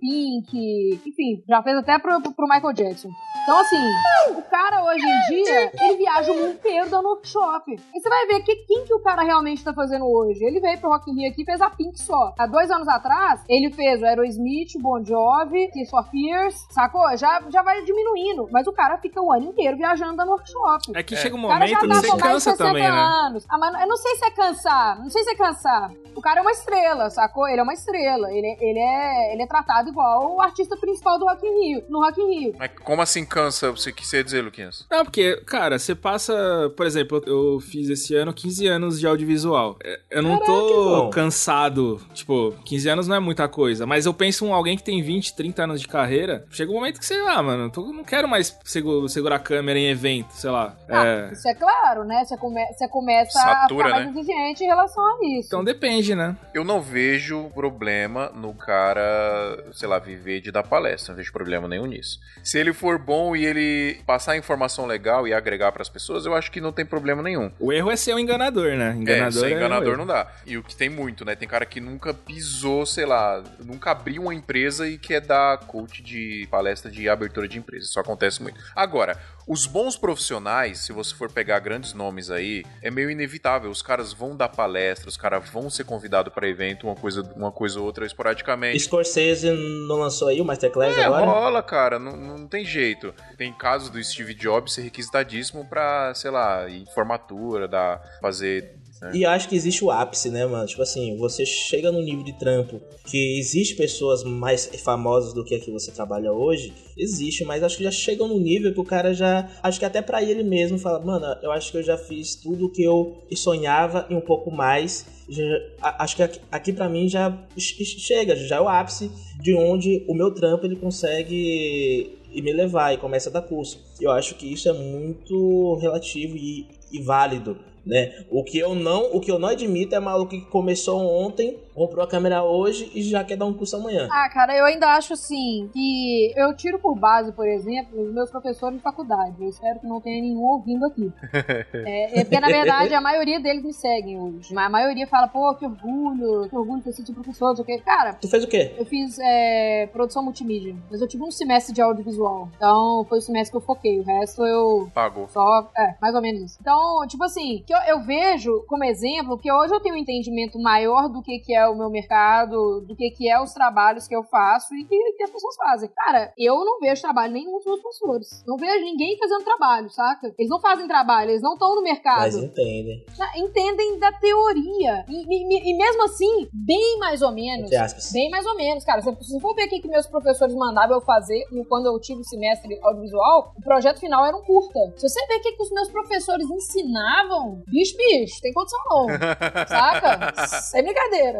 [SPEAKER 4] Pink, enfim, já fez até pro, pro Michael Jackson. Então, assim, o cara hoje em dia, ele viaja o mundo inteiro dando workshop. E você vai ver que, quem que o cara realmente tá fazendo hoje. Ele veio pro Rock in Rio aqui e fez a Pink só. Há dois anos atrás, ele fez o Aerosmith, o Bon Jovi, Tears for Fears, sacou? Já, já vai diminuindo. Mas o cara fica o ano inteiro viajando dando workshop.
[SPEAKER 5] É que é. chega um momento que tá você cansa também, né?
[SPEAKER 4] anos. Ah, mas eu não sei se é cansar. Não sei se é cansar. O cara é uma estrela, sacou? Ele é uma estrela. Ele, ele, é, ele é tratado igual o artista principal do Rock in Rio, no Rock in Rio.
[SPEAKER 1] Mas como assim cansa? Você quis dizer, Luquinhas?
[SPEAKER 5] Não, porque, cara, você passa... Por exemplo, eu fiz esse ano 15 anos de audiovisual. É, eu não Caraca, tô cansado. Tipo, 15 anos não é muita coisa. Mas eu penso em alguém que tem 20, 30 anos de carreira. Chega um momento que você, ah, mano, tô, não quero mais segurar a câmera em evento, sei lá.
[SPEAKER 4] Ah, é... Isso é claro, né? Você, come, você começa Satura, a ficar mais né? exigente em relação a isso.
[SPEAKER 5] Então depende, né?
[SPEAKER 1] Eu não vejo problema no cara, sei lá, viver de dar palestra. Não vejo problema nenhum nisso. Se ele for bom e ele passar informação legal e agregar para as pessoas, eu acho que não tem problema nenhum.
[SPEAKER 5] O erro é ser um enganador, né?
[SPEAKER 1] Enganador é, ser é enganador é não dá. E o que tem muito, né? Tem cara que nunca pisou, sei lá, nunca abriu uma empresa e quer dar coach de palestra de abertura de empresa. Isso acontece muito. Agora, os bons profissionais, se você for pegar grandes nomes aí, é meio inevitável. Os caras vão dar palestra, os caras vão ser convidados para evento, uma coisa, uma coisa ou outra, esporadicamente.
[SPEAKER 3] Scorsese não lançou aí o Masterclass
[SPEAKER 1] é,
[SPEAKER 3] agora?
[SPEAKER 1] rola, cara. Não, não tem jeito. Tem casos do Steve Jobs ser requisitadíssimo pra, sei lá, ir formatura, dar, fazer
[SPEAKER 3] né? E acho que existe o ápice, né, mano? Tipo assim, você chega no nível de trampo que existe pessoas mais famosas do que a que você trabalha hoje, existe, mas acho que já chega no nível que o cara já. Acho que até para ele mesmo fala, mano, eu acho que eu já fiz tudo o que eu sonhava e um pouco mais. Acho que aqui, aqui para mim já chega, já é o ápice de onde o meu trampo ele consegue e me levar e começa a dar curso. Eu acho que isso é muito relativo e, e válido né? O que eu não, o que eu não admito é maluco que começou ontem, comprou a câmera hoje e já quer dar um curso amanhã.
[SPEAKER 4] Ah, cara, eu ainda acho assim que eu tiro por base, por exemplo, os meus professores de faculdade. Eu espero que não tenha nenhum ouvindo aqui. <laughs> é, é porque, na verdade, a maioria deles me seguem hoje. Mas a maioria fala, pô, que orgulho, que orgulho ter sido professor, não sei o quê. Cara,
[SPEAKER 3] Tu fez o quê?
[SPEAKER 4] eu fiz é, produção multimídia, mas eu tive um semestre de audiovisual. Então foi o semestre que eu foquei. O resto eu
[SPEAKER 1] Pagou.
[SPEAKER 4] só, é, mais ou menos isso. Então, tipo assim, que eu, eu vejo como exemplo que hoje eu tenho um entendimento maior do que, que é o meu mercado, do que, que é os trabalhos que eu faço e que, que as pessoas fazem. Cara, eu não vejo trabalho nenhum dos meus professores. Não vejo ninguém fazendo trabalho, saca? Eles não fazem trabalho, eles não estão no mercado.
[SPEAKER 3] Mas entendem.
[SPEAKER 4] Entendem da teoria. E, e- e mesmo assim, bem mais ou menos.
[SPEAKER 3] Entre aspas.
[SPEAKER 4] Bem mais ou menos, cara. Se se for ver o que que meus professores mandavam eu fazer quando eu tive o semestre audiovisual, o projeto final era um curta. Se você ver o que, que os meus professores ensinavam, bicho, bicho, tem condição não. Saca? <laughs> Sem brincadeira.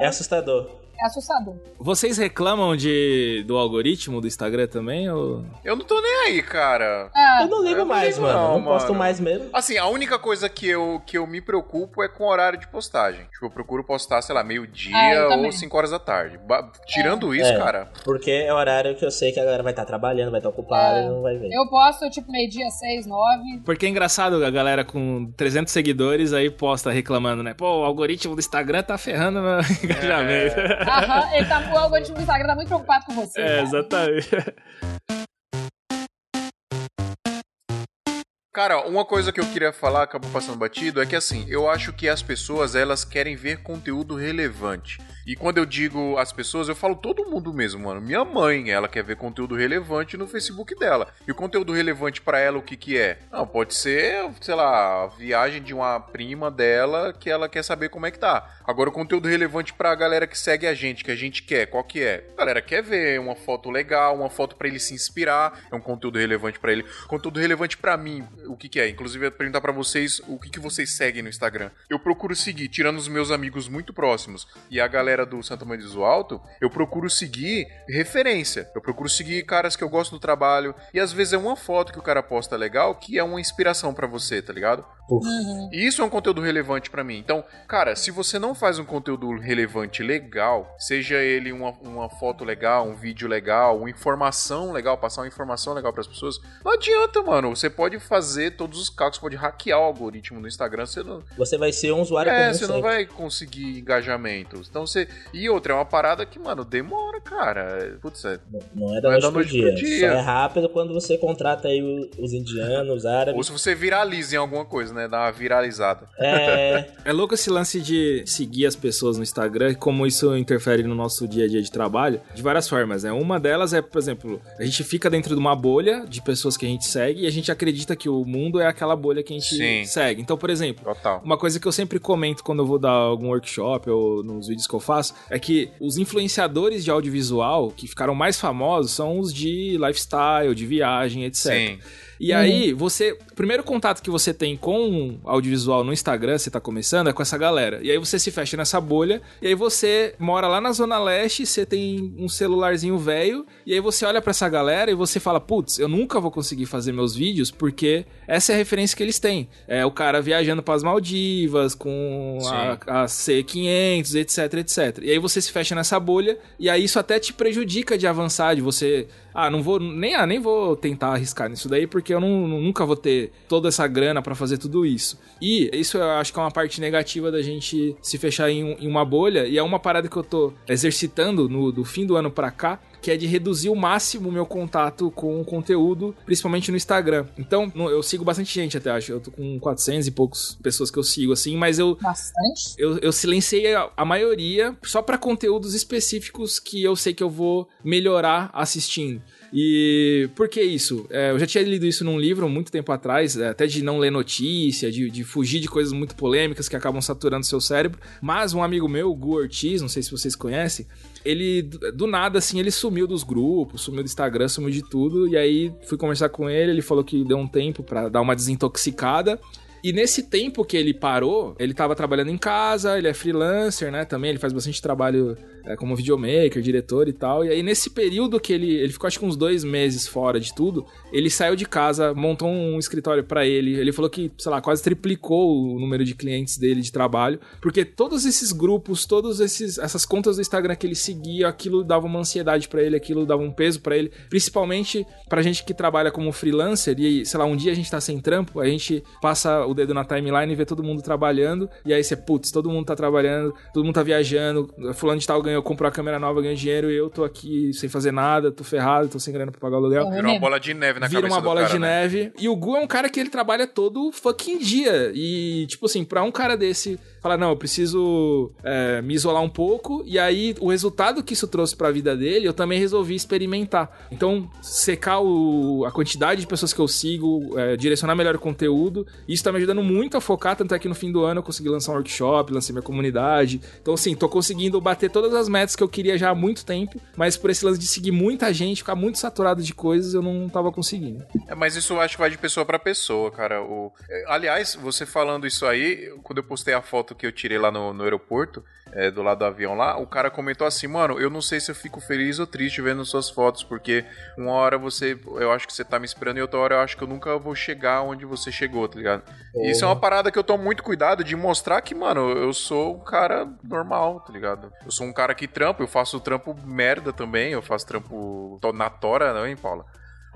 [SPEAKER 3] É assustador.
[SPEAKER 4] É assustador.
[SPEAKER 5] Vocês reclamam de, do algoritmo do Instagram também? Ou...
[SPEAKER 1] Eu não tô nem aí, cara.
[SPEAKER 4] É,
[SPEAKER 3] Eu não ligo
[SPEAKER 1] eu não
[SPEAKER 3] mais,
[SPEAKER 1] ligo
[SPEAKER 3] mano.
[SPEAKER 1] não,
[SPEAKER 3] não posto
[SPEAKER 1] mano.
[SPEAKER 3] mais mesmo.
[SPEAKER 1] Assim, a única coisa que eu, que eu me preocupo é com o horário de postagem. Tipo, eu procuro postar, sei lá, meio-dia
[SPEAKER 4] eu
[SPEAKER 1] ou
[SPEAKER 4] também.
[SPEAKER 1] 5 horas da tarde. Ba- Tirando isso,
[SPEAKER 3] É.
[SPEAKER 1] cara.
[SPEAKER 3] Porque é horário que eu sei que a galera vai estar trabalhando, vai estar ocupada
[SPEAKER 4] É.
[SPEAKER 3] e não vai ver.
[SPEAKER 4] eu posto tipo meio-dia, seis, nove.
[SPEAKER 5] Porque é engraçado a galera com 300 seguidores aí posta reclamando, né? Pô, o algoritmo do Instagram tá ferrando meu <laughs> engajamento.
[SPEAKER 4] Aham, ele tá, o algoritmo do Instagram tá muito preocupado com você.
[SPEAKER 5] É, exatamente.
[SPEAKER 1] Cara, uma coisa que eu queria falar, acabou passando batido, é que assim, eu acho que as pessoas, elas querem ver conteúdo relevante. E quando eu digo as pessoas, eu falo todo mundo mesmo, mano. Minha mãe, ela quer ver conteúdo relevante no Facebook dela. E o conteúdo relevante pra ela, o que que é? Não, pode ser, sei lá, a viagem de uma prima dela que ela quer saber como é que tá. Agora, o conteúdo relevante pra galera que segue a gente, que a gente quer, qual que é? A galera quer ver uma foto legal, uma foto pra ele se inspirar, é um conteúdo relevante pra ele. Conteúdo relevante pra mim, o que que é? Inclusive, eu ia perguntar pra vocês o que que vocês seguem no Instagram. Eu procuro seguir, tirando os meus amigos muito próximos e a galera do Santa Maria do Alto, eu procuro seguir referência. Eu procuro seguir caras que eu gosto do trabalho e às vezes é uma foto que o cara posta legal que é uma inspiração pra você, tá ligado?
[SPEAKER 3] Puf.
[SPEAKER 1] E isso é um conteúdo relevante pra mim. Então, cara, se você não faz um conteúdo relevante legal, seja ele uma, uma foto legal, um vídeo legal, uma informação legal, passar uma informação legal pras pessoas, não adianta, mano. Você pode fazer todos os cálculos, pode hackear o algoritmo no Instagram, você não,
[SPEAKER 3] Você vai ser um usuário
[SPEAKER 1] é,
[SPEAKER 3] comum
[SPEAKER 1] você não vai conseguir engajamento. Então você. E outra, é uma parada que, mano, demora, cara. Putz, é.
[SPEAKER 3] Não é da
[SPEAKER 1] Não é
[SPEAKER 3] noite pro
[SPEAKER 1] noite
[SPEAKER 3] dia.
[SPEAKER 1] pro dia.
[SPEAKER 3] Só é rápido quando você contrata aí os indianos, os
[SPEAKER 1] Ou
[SPEAKER 3] árabes.
[SPEAKER 1] se você viraliza em alguma coisa, né? Dá uma viralizada.
[SPEAKER 3] É,
[SPEAKER 5] É louco esse lance de seguir as pessoas no Instagram e como isso interfere no nosso dia a dia de trabalho de várias formas, né? Uma delas é, por exemplo, a gente fica dentro de uma bolha de pessoas que a gente segue e a gente acredita que o mundo é aquela bolha que a gente
[SPEAKER 1] Sim.
[SPEAKER 5] segue. Então, por exemplo,
[SPEAKER 1] Total.
[SPEAKER 5] Uma coisa que eu sempre comento quando eu vou dar algum workshop ou nos vídeos que eu faço é que os influenciadores de audiovisual que ficaram mais famosos são os de lifestyle, de viagem, etc.
[SPEAKER 1] Sim.
[SPEAKER 5] E aí, você. O primeiro contato que você tem com audiovisual no Instagram, você tá começando, é com essa galera. E aí você se fecha nessa bolha, e aí você mora lá na Zona Leste, você tem um celularzinho velho, e aí você olha pra essa galera e você fala: putz, eu nunca vou conseguir fazer meus vídeos, porque essa é a referência que eles têm. É o cara viajando pras Maldivas, com a, a C500, etc, etc. E aí você se fecha nessa bolha, e aí isso até te prejudica de avançar, de você. Ah, não vou. Nem, ah, nem vou tentar arriscar nisso daí, porque eu não, nunca vou ter toda essa grana pra fazer tudo isso. E isso eu acho que é uma parte negativa da gente se fechar em, em uma bolha, e é uma parada que eu tô exercitando no, do fim do ano pra cá, que é de reduzir o máximo o meu contato com o conteúdo, principalmente no Instagram. Então, eu sigo bastante gente até, acho. Eu tô com 400 e poucos pessoas que eu sigo, assim, mas eu,
[SPEAKER 4] Bastante.
[SPEAKER 5] eu, eu silenciei a, a maioria só pra conteúdos específicos que eu sei que eu vou melhorar assistindo. E por que isso? É, eu já tinha lido isso num livro muito tempo atrás, é, até de não ler notícia, de, de fugir de coisas muito polêmicas que acabam saturando seu cérebro. Mas um amigo meu, o Gu Ortiz, não sei se vocês conhecem, ele do nada assim, ele sumiu dos grupos, sumiu do Instagram, sumiu de tudo. E aí fui conversar com ele, ele falou que deu um tempo pra dar uma desintoxicada. E nesse tempo que ele parou, ele tava trabalhando em casa, ele é freelancer, né? Também ele faz bastante trabalho é, como videomaker, diretor e tal. E aí, nesse período que ele, ele ficou acho que uns dois meses fora de tudo, ele saiu de casa, montou um escritório para ele. Ele falou que, sei lá, quase triplicou o número de clientes dele de trabalho, porque todos esses grupos, todas essas contas do Instagram que ele seguia, aquilo dava uma ansiedade para ele, aquilo dava um peso para ele, principalmente pra gente que trabalha como freelancer e, sei lá, um dia a gente tá sem trampo, a gente passa o dedo na timeline e vê todo mundo trabalhando, e aí você, putz, todo mundo tá trabalhando, todo mundo tá viajando, fulano de tal ganhou, comprou a câmera nova, ganhou dinheiro, e eu tô aqui sem fazer nada, tô ferrado, tô sem grana pra pagar o aluguel.
[SPEAKER 1] Virou uma bola de neve na
[SPEAKER 5] Vira
[SPEAKER 1] cabeça
[SPEAKER 5] uma bola
[SPEAKER 1] do cara,
[SPEAKER 5] de
[SPEAKER 1] né?
[SPEAKER 5] neve. E o Gu é um cara que ele trabalha todo fucking dia. E, tipo assim, pra um cara desse falar, não, eu preciso é, me isolar um pouco. E aí, o resultado que isso trouxe pra vida dele, eu também resolvi experimentar. Então, secar o, a quantidade de pessoas que eu sigo, é, direcionar melhor o conteúdo. Isso tá me ajudando muito a focar. Tanto é que no fim do ano eu consegui lançar um workshop, lancei minha comunidade. Então, assim, tô conseguindo bater todas as metas que eu queria já há muito tempo. Mas por esse lance de seguir muita gente, ficar muito saturado de coisas, eu não tava conseguindo.
[SPEAKER 1] É, mas isso eu acho que vai de pessoa pra pessoa, cara. O... é, Aliás, você falando isso aí, quando eu postei a foto que eu tirei lá no, no aeroporto, é, do lado do avião lá, o cara comentou assim, mano, eu não sei se eu fico feliz ou triste vendo suas fotos, porque uma hora você, eu acho que você tá me esperando e outra hora eu acho que eu nunca vou chegar onde você chegou, tá ligado? E Isso é uma parada que eu tomo muito cuidado de mostrar que, mano, eu sou um cara normal, tá ligado? Eu sou um cara que trampa, eu faço trampo merda também, eu faço trampo na tora, não, hein, Paula?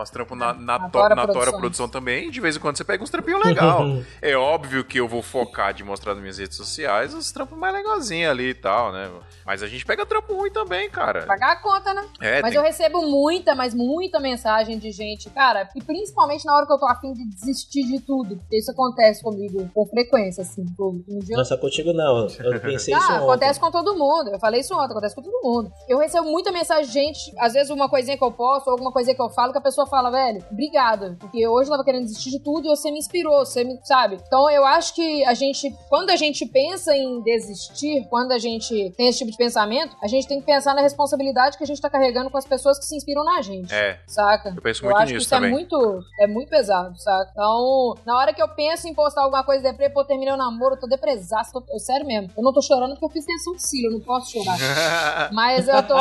[SPEAKER 1] Faço trampo na, na,
[SPEAKER 4] Na
[SPEAKER 1] to-
[SPEAKER 4] Tora
[SPEAKER 1] na Tora. Produção também, e de vez em quando você pega uns trampinhos legal. <laughs> é óbvio que eu vou focar de mostrar nas minhas redes sociais os trampos mais legalzinhos ali e tal, né? Mas a gente pega trampo ruim também, cara.
[SPEAKER 4] Pagar a conta, né?
[SPEAKER 1] É,
[SPEAKER 4] Mas
[SPEAKER 1] tem-
[SPEAKER 4] eu recebo muita, mas muita mensagem de gente, cara, e principalmente na hora que eu tô afim de desistir de tudo. Porque isso acontece comigo com frequência, assim. Um dia
[SPEAKER 3] só contigo, não. Eu pensei isso
[SPEAKER 4] Ah,
[SPEAKER 3] ontem.
[SPEAKER 4] acontece com todo mundo. Eu falei isso ontem, acontece com todo mundo. Eu recebo muita mensagem de gente, às vezes uma coisinha que eu posto, ou alguma coisinha que eu falo, que a pessoa fala, velho, obrigada. Porque hoje eu tava querendo desistir de tudo e você me inspirou, você me, sabe? Então eu acho que a gente, quando a gente pensa em desistir, quando a gente tem esse tipo de pensamento, a gente tem que pensar na responsabilidade que a gente tá carregando com as pessoas que se inspiram na gente.
[SPEAKER 1] É,
[SPEAKER 4] Saca?
[SPEAKER 1] eu penso
[SPEAKER 4] Eu
[SPEAKER 1] muito
[SPEAKER 4] acho que
[SPEAKER 1] nisso
[SPEAKER 4] isso
[SPEAKER 1] também.
[SPEAKER 4] é muito, é muito pesado, saca? Então, na hora que eu penso em postar alguma coisa deprê, pô, terminei o namoro, eu tô depresaço, tô, eu, sério mesmo. Eu não tô chorando porque eu fiz tensão de cílio, eu não posso chorar. <laughs> Mas eu tô,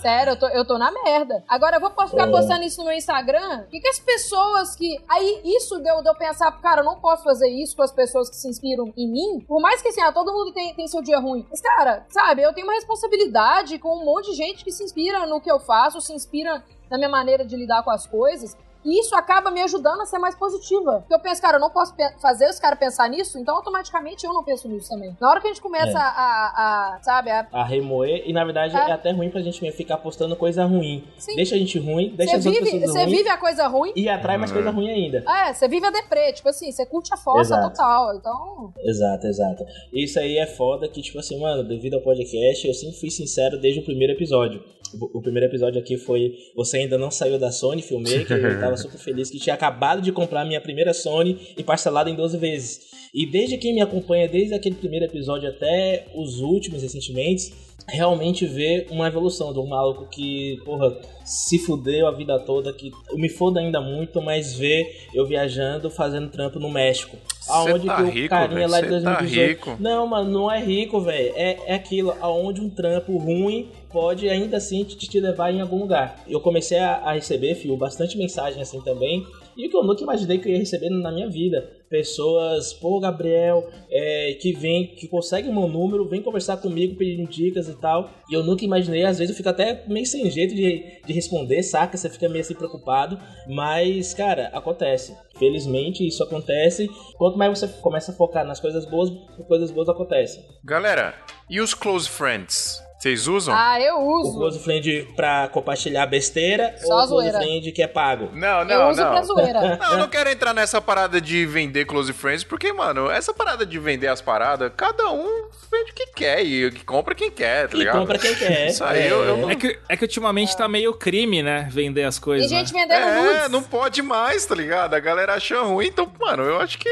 [SPEAKER 4] sério, eu tô, eu tô na merda. Agora, eu vou ficar
[SPEAKER 3] É.
[SPEAKER 4] postando isso no meu Instagram, o que, que as pessoas que... Aí, isso deu, deu pensar, cara, eu não posso fazer isso com as pessoas que se inspiram em mim, por mais que, assim, ah, todo mundo tem, tem seu dia ruim. Mas, cara, sabe, eu tenho uma responsabilidade com um monte de gente que se inspira no que eu faço, se inspira na minha maneira de lidar com as coisas. E isso acaba me ajudando a ser mais positiva. Porque eu penso, cara, eu não posso fazer os caras pensar nisso, então automaticamente eu não penso nisso também. Na hora que a gente começa
[SPEAKER 3] É.
[SPEAKER 4] a, a, sabe, a...
[SPEAKER 3] A remoer, e na verdade
[SPEAKER 4] É.
[SPEAKER 3] é. até ruim pra gente ficar postando coisa ruim.
[SPEAKER 4] Sim.
[SPEAKER 3] Deixa a gente ruim, deixa
[SPEAKER 4] Você
[SPEAKER 3] as outras
[SPEAKER 4] vive,
[SPEAKER 3] pessoas
[SPEAKER 4] você vive a coisa ruim,
[SPEAKER 3] e atrai mais coisa ruim ainda.
[SPEAKER 4] é, você vive a deprê, tipo assim, você curte a força
[SPEAKER 3] Exato.
[SPEAKER 4] total. Então,
[SPEAKER 3] Exato, exato. Isso aí é foda que, tipo assim, mano, devido ao podcast, eu sempre fui sincero desde o primeiro episódio. O o primeiro episódio aqui foi Você ainda não saiu da Sony Filmmaker, <laughs> eu tava super feliz que tinha acabado de comprar minha primeira Sony e parcelado em 12 vezes. E desde quem me acompanha, desde aquele primeiro episódio até os últimos recentemente, realmente vê uma evolução um maluco que, porra, se fudeu a vida toda, que eu me foda ainda muito, mas vê eu viajando, fazendo trampo no México. Aonde
[SPEAKER 1] tá
[SPEAKER 3] que o
[SPEAKER 1] rico,
[SPEAKER 3] carinha
[SPEAKER 1] velho,
[SPEAKER 3] lá de
[SPEAKER 1] cê tá
[SPEAKER 3] 2018.
[SPEAKER 1] rico.
[SPEAKER 3] Não, mano, não é rico, velho. É, é aquilo, aonde um trampo ruim pode ainda assim te, te levar em algum lugar. Eu comecei a, a receber, fio, bastante mensagem assim também. E o que eu nunca imaginei que eu ia receber na minha vida. Pessoas, pô, Gabriel, é, que vem, que consegue o meu número, vem conversar comigo pedindo dicas e tal. E eu nunca imaginei, às vezes eu fico até meio sem jeito de, de responder, saca? Você fica meio assim preocupado. Mas, cara, acontece. Felizmente isso acontece. Quanto mais você começa a focar nas coisas boas, coisas boas acontecem.
[SPEAKER 1] Galera, e os close friends? Vocês usam?
[SPEAKER 4] ah, eu
[SPEAKER 3] O
[SPEAKER 4] uso.
[SPEAKER 3] close friend pra compartilhar besteira
[SPEAKER 4] Só
[SPEAKER 3] ou o close
[SPEAKER 4] zoeira.
[SPEAKER 3] friend que é pago?
[SPEAKER 1] Não,
[SPEAKER 4] eu
[SPEAKER 1] não,
[SPEAKER 4] uso pra
[SPEAKER 1] não.
[SPEAKER 4] zoeira. <laughs>
[SPEAKER 1] Não, eu não quero entrar nessa parada de vender close friends, porque, mano, essa parada de vender as paradas, cada um vende o que quer e que compra quem quer, tá
[SPEAKER 3] E
[SPEAKER 1] ligado?
[SPEAKER 3] compra quem quer. <laughs>
[SPEAKER 1] Isso aí eu- eu não-
[SPEAKER 5] É que, é que ultimamente tá meio crime, né? Vender as
[SPEAKER 4] Tem
[SPEAKER 5] coisas.
[SPEAKER 4] gente
[SPEAKER 5] né?
[SPEAKER 4] vendendo
[SPEAKER 1] É,
[SPEAKER 4] nudes.
[SPEAKER 1] não pode mais, tá ligado? A galera acha ruim, então, mano, eu acho que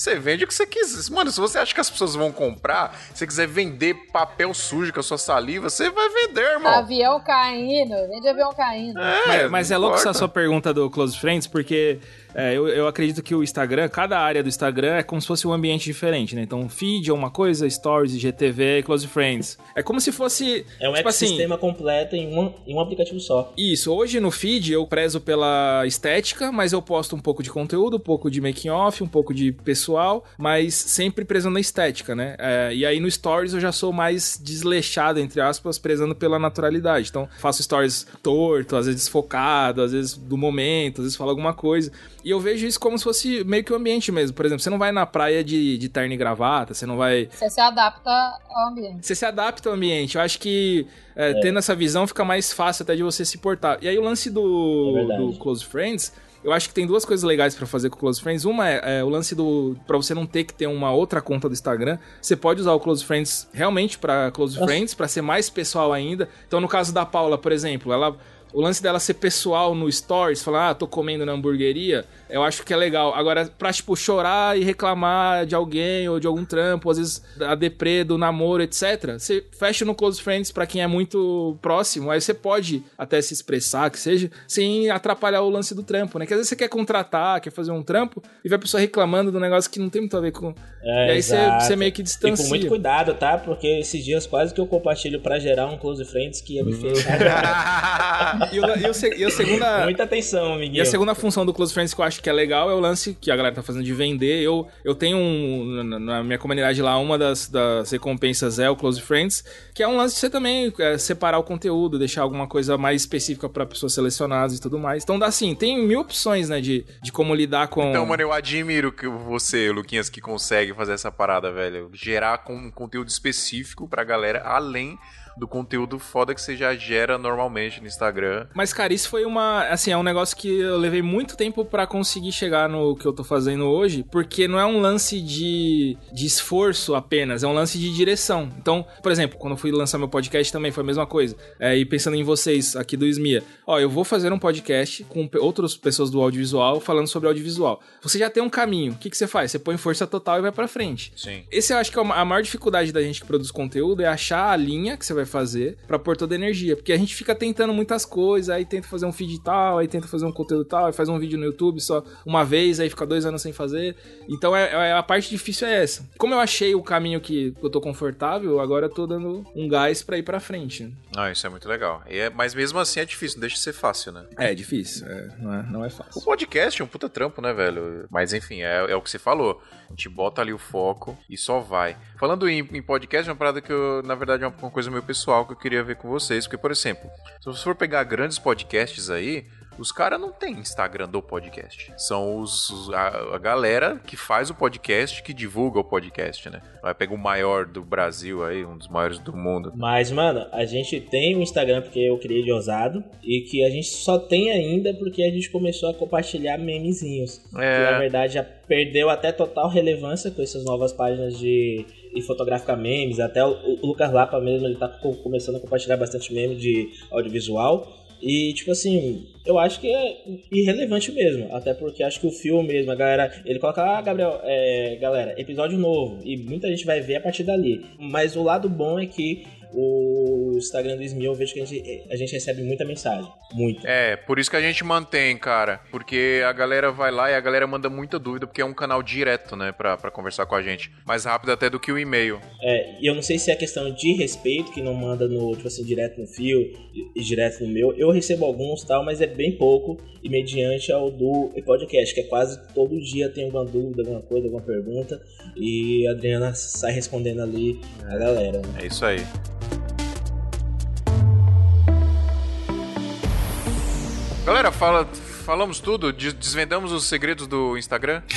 [SPEAKER 1] você vende o que você quiser. Mano, se você acha que as pessoas vão comprar, se você quiser vender papel sujo com a sua saliva, você vai vender, irmão.
[SPEAKER 4] Avião caindo, vende avião caindo.
[SPEAKER 1] É,
[SPEAKER 5] Mas, mas é louco essa sua pergunta do Close Friends, porque é, eu, eu acredito que o Instagram, cada área do Instagram é como se fosse um ambiente diferente, né? Então, feed é uma coisa, stories, IGTV e close friends. É como se fosse.
[SPEAKER 3] É um
[SPEAKER 5] tipo assim,
[SPEAKER 3] ecossistema completo em um, em um aplicativo só.
[SPEAKER 5] Isso, hoje no feed eu prezo pela estética, mas eu posto um pouco de conteúdo, um pouco de making off, um pouco de pessoal, mas sempre prezando a estética, né? É, e aí no stories eu já sou mais desleixado, entre aspas, prezando pela naturalidade. Então faço stories torto, às vezes desfocado, às vezes do momento, às vezes falo alguma coisa. E eu vejo isso como se fosse meio que o ambiente mesmo. Por exemplo, você não vai na praia de, de terno e gravata, você não vai.
[SPEAKER 4] Você se adapta ao ambiente.
[SPEAKER 5] Você se adapta ao ambiente. Eu acho que é, tendo essa visão fica mais fácil até de você se portar. E aí o lance do,
[SPEAKER 3] É
[SPEAKER 5] do Close Friends. Eu acho que tem duas coisas legais pra fazer com o Close Friends. Uma é, é o lance do. Pra você não ter que ter uma outra conta do Instagram. Você pode usar o Close Friends realmente pra Close
[SPEAKER 3] Nossa.
[SPEAKER 5] Friends, pra ser mais pessoal ainda. Então, no caso da Paula, por exemplo, ela. O lance dela ser pessoal no Stories, falar, ah, tô comendo na hamburgueria, eu acho que é legal. Agora, pra, tipo, chorar e reclamar de alguém ou de algum trampo, às vezes a deprê do namoro, etc., você fecha no Close Friends pra quem é muito próximo, aí você pode até se expressar, que seja, sem atrapalhar o lance do trampo, né? Que às vezes você quer contratar, quer fazer um trampo, e vai a pessoa reclamando do negócio que não tem muito a ver com...
[SPEAKER 3] É,
[SPEAKER 5] e aí você,
[SPEAKER 3] exato.
[SPEAKER 5] você meio que
[SPEAKER 3] E
[SPEAKER 5] distancia.
[SPEAKER 3] com muito cuidado, tá? Porque esses dias quase que eu compartilho pra gerar um close friends que ia me <laughs> fez.
[SPEAKER 5] E, o- e o e a segunda...
[SPEAKER 3] Muita atenção,
[SPEAKER 5] E
[SPEAKER 3] amiguinho.
[SPEAKER 5] a segunda função do Close Friends que eu acho que é legal é o lance que a galera tá fazendo de vender. Eu, eu tenho um, na- minha comunidade lá, uma das, das recompensas é o Close Friends, que é um lance de você também é, separar o conteúdo, deixar alguma coisa mais específica pra pessoas selecionadas e tudo mais. Então dá assim, tem mil opções, né, de, de como lidar com.
[SPEAKER 1] Então, mano, eu admiro que você, Luquinhas, que consegue fazer essa parada, velho. Gerar com um conteúdo específico pra galera, além do conteúdo foda que você já gera normalmente no Instagram.
[SPEAKER 5] Mas, cara, isso foi uma. Assim, é um negócio que eu levei muito tempo pra conseguir chegar no que eu tô fazendo hoje, porque não é um lance de, de esforço apenas, é um lance de direção. Então, por exemplo, quando eu fui lançar meu podcast também foi a mesma coisa. É, e pensando em vocês aqui do SMIA, ó, eu vou fazer um podcast com outras pessoas do audiovisual falando sobre audiovisual. Você já tem um caminho, o que, que você faz? Você põe força total e vai pra frente.
[SPEAKER 1] Sim.
[SPEAKER 5] Esse eu acho que é a maior dificuldade da gente que produz conteúdo é achar a linha que você vai fazer pra pôr toda a energia. Porque a gente fica tentando muitas coisas, aí tenta fazer um feed tal, aí tenta fazer um conteúdo tal, aí faz um vídeo no YouTube só uma vez, aí fica dois anos sem fazer. Então é, é- a parte difícil é essa. Como eu achei o caminho que eu tô confortável, agora eu tô dando um gás pra ir pra frente.
[SPEAKER 1] Ah, isso é muito legal. E é- mas mesmo assim é difícil, não deixa de ser fácil, né?
[SPEAKER 5] É difícil, é, não, é, não é
[SPEAKER 1] O
[SPEAKER 5] fácil.
[SPEAKER 1] podcast é um puta trampo, né, velho? Mas enfim, é, é o que você falou. A gente bota ali o foco e só vai. Falando em, em podcast, é uma parada que eu, na verdade, é uma, uma coisa meio pessoal que eu queria ver com vocês. Porque, por exemplo, se você for pegar grandes podcasts aí, os caras não têm Instagram do podcast. São os, a, a galera que faz o podcast, que divulga o podcast, né? Vai pegar o maior do Brasil aí, um dos maiores do mundo.
[SPEAKER 3] Mas, mano, a gente tem o Instagram porque eu criei de ousado e que a gente só tem ainda porque a gente começou a compartilhar memezinhos.
[SPEAKER 1] É.
[SPEAKER 3] Que na verdade já perdeu até total relevância com essas novas páginas de e fotográfica memes. Até o, o Lucas Lapa mesmo, ele tá co- começando a compartilhar bastante meme de audiovisual. E, tipo assim, eu acho que é irrelevante mesmo. Até porque acho que o filme mesmo, a galera. Ele coloca, ah, Gabriel, é, galera, episódio novo. E muita gente vai ver a partir dali. Mas o lado bom é que o Instagram do Smil eu vejo que a gente, a gente recebe muita mensagem. Muito.
[SPEAKER 1] É, por isso que a gente mantém, cara. Porque a galera vai lá e a galera manda muita dúvida, porque é um canal direto, né, pra, pra conversar com a gente. Mais rápido até do que o e-mail.
[SPEAKER 3] É, e eu não sei se é questão de respeito, que não manda no, tipo assim, direto no fio e, direto no meu. Eu recebo alguns tal, mas é bem pouco, e mediante ao do podcast, que é quase todo dia tem alguma dúvida, alguma coisa, alguma pergunta, e a Adriana sai respondendo ali a galera. né?
[SPEAKER 1] É isso aí. Galera, fala, falamos tudo? Des- Desvendamos os segredos do Instagram? <laughs>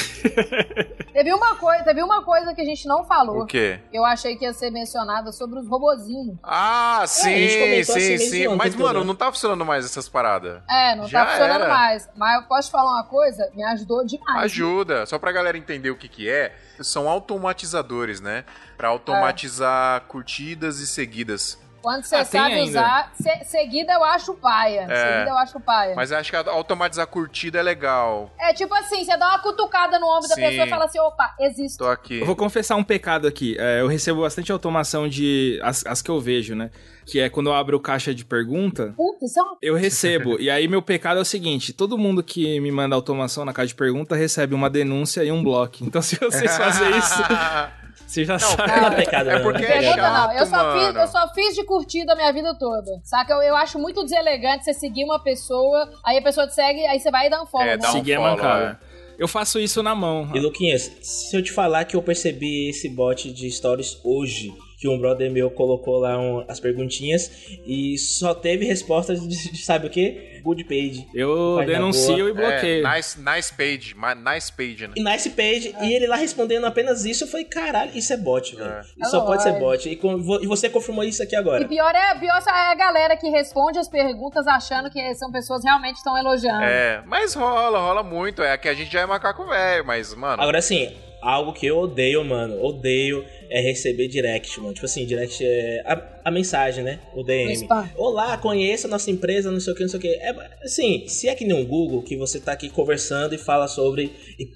[SPEAKER 4] Teve uma, coisa, teve uma coisa que a gente não falou.
[SPEAKER 1] O quê?
[SPEAKER 4] Eu achei que ia ser mencionada sobre os robozinhos.
[SPEAKER 1] Ah, sim,
[SPEAKER 3] gente comentou
[SPEAKER 1] sim, sim.
[SPEAKER 3] mesmo
[SPEAKER 1] Mas, mano,
[SPEAKER 3] né?
[SPEAKER 1] não tá funcionando mais essas paradas.
[SPEAKER 4] É, não
[SPEAKER 1] Já
[SPEAKER 4] tá funcionando
[SPEAKER 1] era.
[SPEAKER 4] mais. Mas eu posso te falar uma coisa? Me ajudou demais.
[SPEAKER 1] Ajuda, só pra galera entender o que que é, são automatizadores, né? Pra automatizar curtidas e seguidas.
[SPEAKER 4] Quando você
[SPEAKER 5] Ah,
[SPEAKER 4] sabe
[SPEAKER 5] ainda.
[SPEAKER 4] usar, se- seguida eu acho paia.
[SPEAKER 1] É.
[SPEAKER 4] Seguida eu acho paia.
[SPEAKER 1] Mas eu acho que automatizar curtida é legal.
[SPEAKER 4] É tipo assim, você dá uma cutucada no ombro da
[SPEAKER 1] Sim.
[SPEAKER 4] pessoa e fala assim, opa, existe.
[SPEAKER 1] Tô aqui.
[SPEAKER 5] Eu vou confessar um pecado aqui. É, eu recebo bastante automação de. As, as que eu vejo, né? Que é quando eu abro caixa de pergunta.
[SPEAKER 4] Puta, isso é uma...
[SPEAKER 5] Eu recebo. e aí, meu pecado é o seguinte: todo mundo que me manda automação na caixa de pergunta recebe uma denúncia e um bloco. Então, se vocês fazem isso, <laughs> você já sabe.
[SPEAKER 3] Não é pecado,
[SPEAKER 1] É
[SPEAKER 3] não.
[SPEAKER 1] porque é chato,
[SPEAKER 4] não, eu só, fiz, eu só fiz de curtida a minha vida toda. Saca? Eu, eu acho muito deselegante você seguir uma pessoa, aí a pessoa te segue, aí você vai e dá um follow.
[SPEAKER 1] É,
[SPEAKER 4] né?
[SPEAKER 1] dá um
[SPEAKER 5] Seguir é
[SPEAKER 1] follow,
[SPEAKER 5] mancada. Eu faço isso na mão.
[SPEAKER 3] E Luquinhas, se eu te falar que eu percebi esse bot de stories hoje, que um brother meu colocou lá um- as perguntinhas e só teve respostas de, de sabe o quê? Good page.
[SPEAKER 5] Eu denuncio
[SPEAKER 3] boa.
[SPEAKER 5] e bloqueio.
[SPEAKER 1] É, nice, nice page. Nice page, né?
[SPEAKER 3] E nice page, e ele lá respondendo apenas isso, eu falei, caralho, isso é bot, velho.
[SPEAKER 1] É.
[SPEAKER 3] Isso só
[SPEAKER 4] É
[SPEAKER 3] pode ser bot. E, com- vo- e você confirmou isso aqui agora.
[SPEAKER 4] E pior é, pior é a galera que responde as perguntas achando que são pessoas que realmente estão elogiando.
[SPEAKER 1] É, mas rola, rola muito. É que a gente já é macaco velho, mas, mano.
[SPEAKER 3] Agora, assim, algo que eu odeio, mano, odeio é receber direct, mano. Tipo assim, direct é a, a mensagem, né? O DM. Olá, conheça a nossa empresa, não sei o que, não sei o que. É, assim, se é que nem um Google, que você tá aqui conversando e fala sobre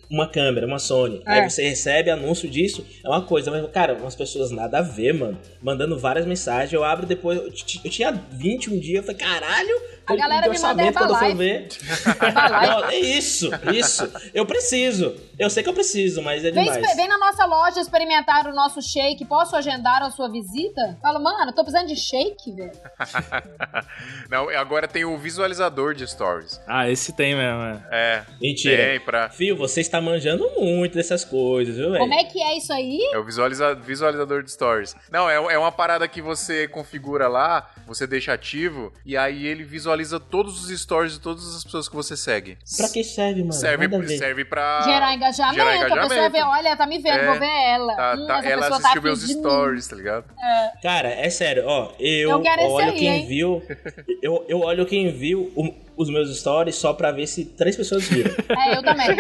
[SPEAKER 3] uma câmera, uma Sony.
[SPEAKER 4] É.
[SPEAKER 3] Aí você recebe anúncio disso, é uma coisa. Mas, cara, umas pessoas nada a ver, mano. Mandando várias mensagens. Eu abro depois. Eu, eu tinha 21 dias, eu falei, caralho.
[SPEAKER 4] A galera me manda
[SPEAKER 3] orçamento quando eu
[SPEAKER 4] Herbalife.
[SPEAKER 3] ver. <laughs>
[SPEAKER 4] Herbalife.
[SPEAKER 3] Não, é isso, isso. Eu preciso. Eu sei que eu preciso, mas é
[SPEAKER 4] Vem,
[SPEAKER 3] demais.
[SPEAKER 4] espe- vem na nossa loja experimentar o nosso shake. Posso agendar a sua visita? Fala, mano, tô precisando de shake, velho. <laughs>
[SPEAKER 1] Não, agora tem o visualizador de stories.
[SPEAKER 5] Ah, esse tem mesmo. é.
[SPEAKER 1] É.
[SPEAKER 3] Mentira.
[SPEAKER 1] Tem pra.
[SPEAKER 3] Fio, você está manjando muito dessas coisas, viu, velho?
[SPEAKER 4] Como é que é isso aí?
[SPEAKER 1] É o visualiza- visualizador de stories. Não, é, é uma parada que você configura lá, você deixa ativo, e aí ele visualiza todos os stories de todas as pessoas que você segue.
[SPEAKER 3] Pra que serve, mano?
[SPEAKER 1] serve, serve pra.
[SPEAKER 4] gerar engajamento.
[SPEAKER 1] gerar
[SPEAKER 4] A pessoa
[SPEAKER 1] engajamento.
[SPEAKER 4] vê, olha, tá me vendo,
[SPEAKER 1] É.
[SPEAKER 4] vou ver ela.
[SPEAKER 1] Tá,
[SPEAKER 4] Hum,
[SPEAKER 1] tá,
[SPEAKER 4] essa
[SPEAKER 1] ela
[SPEAKER 4] pessoa
[SPEAKER 1] assistiu
[SPEAKER 4] tá
[SPEAKER 1] meus
[SPEAKER 4] mim.
[SPEAKER 1] stories, tá ligado?
[SPEAKER 3] Cara, é sério, ó, eu,
[SPEAKER 4] Eu
[SPEAKER 3] olho
[SPEAKER 4] aí,
[SPEAKER 3] quem
[SPEAKER 4] hein?
[SPEAKER 3] viu. Eu, eu olho quem viu o- os meus stories só pra ver se três pessoas viram.
[SPEAKER 4] É, eu também. <laughs>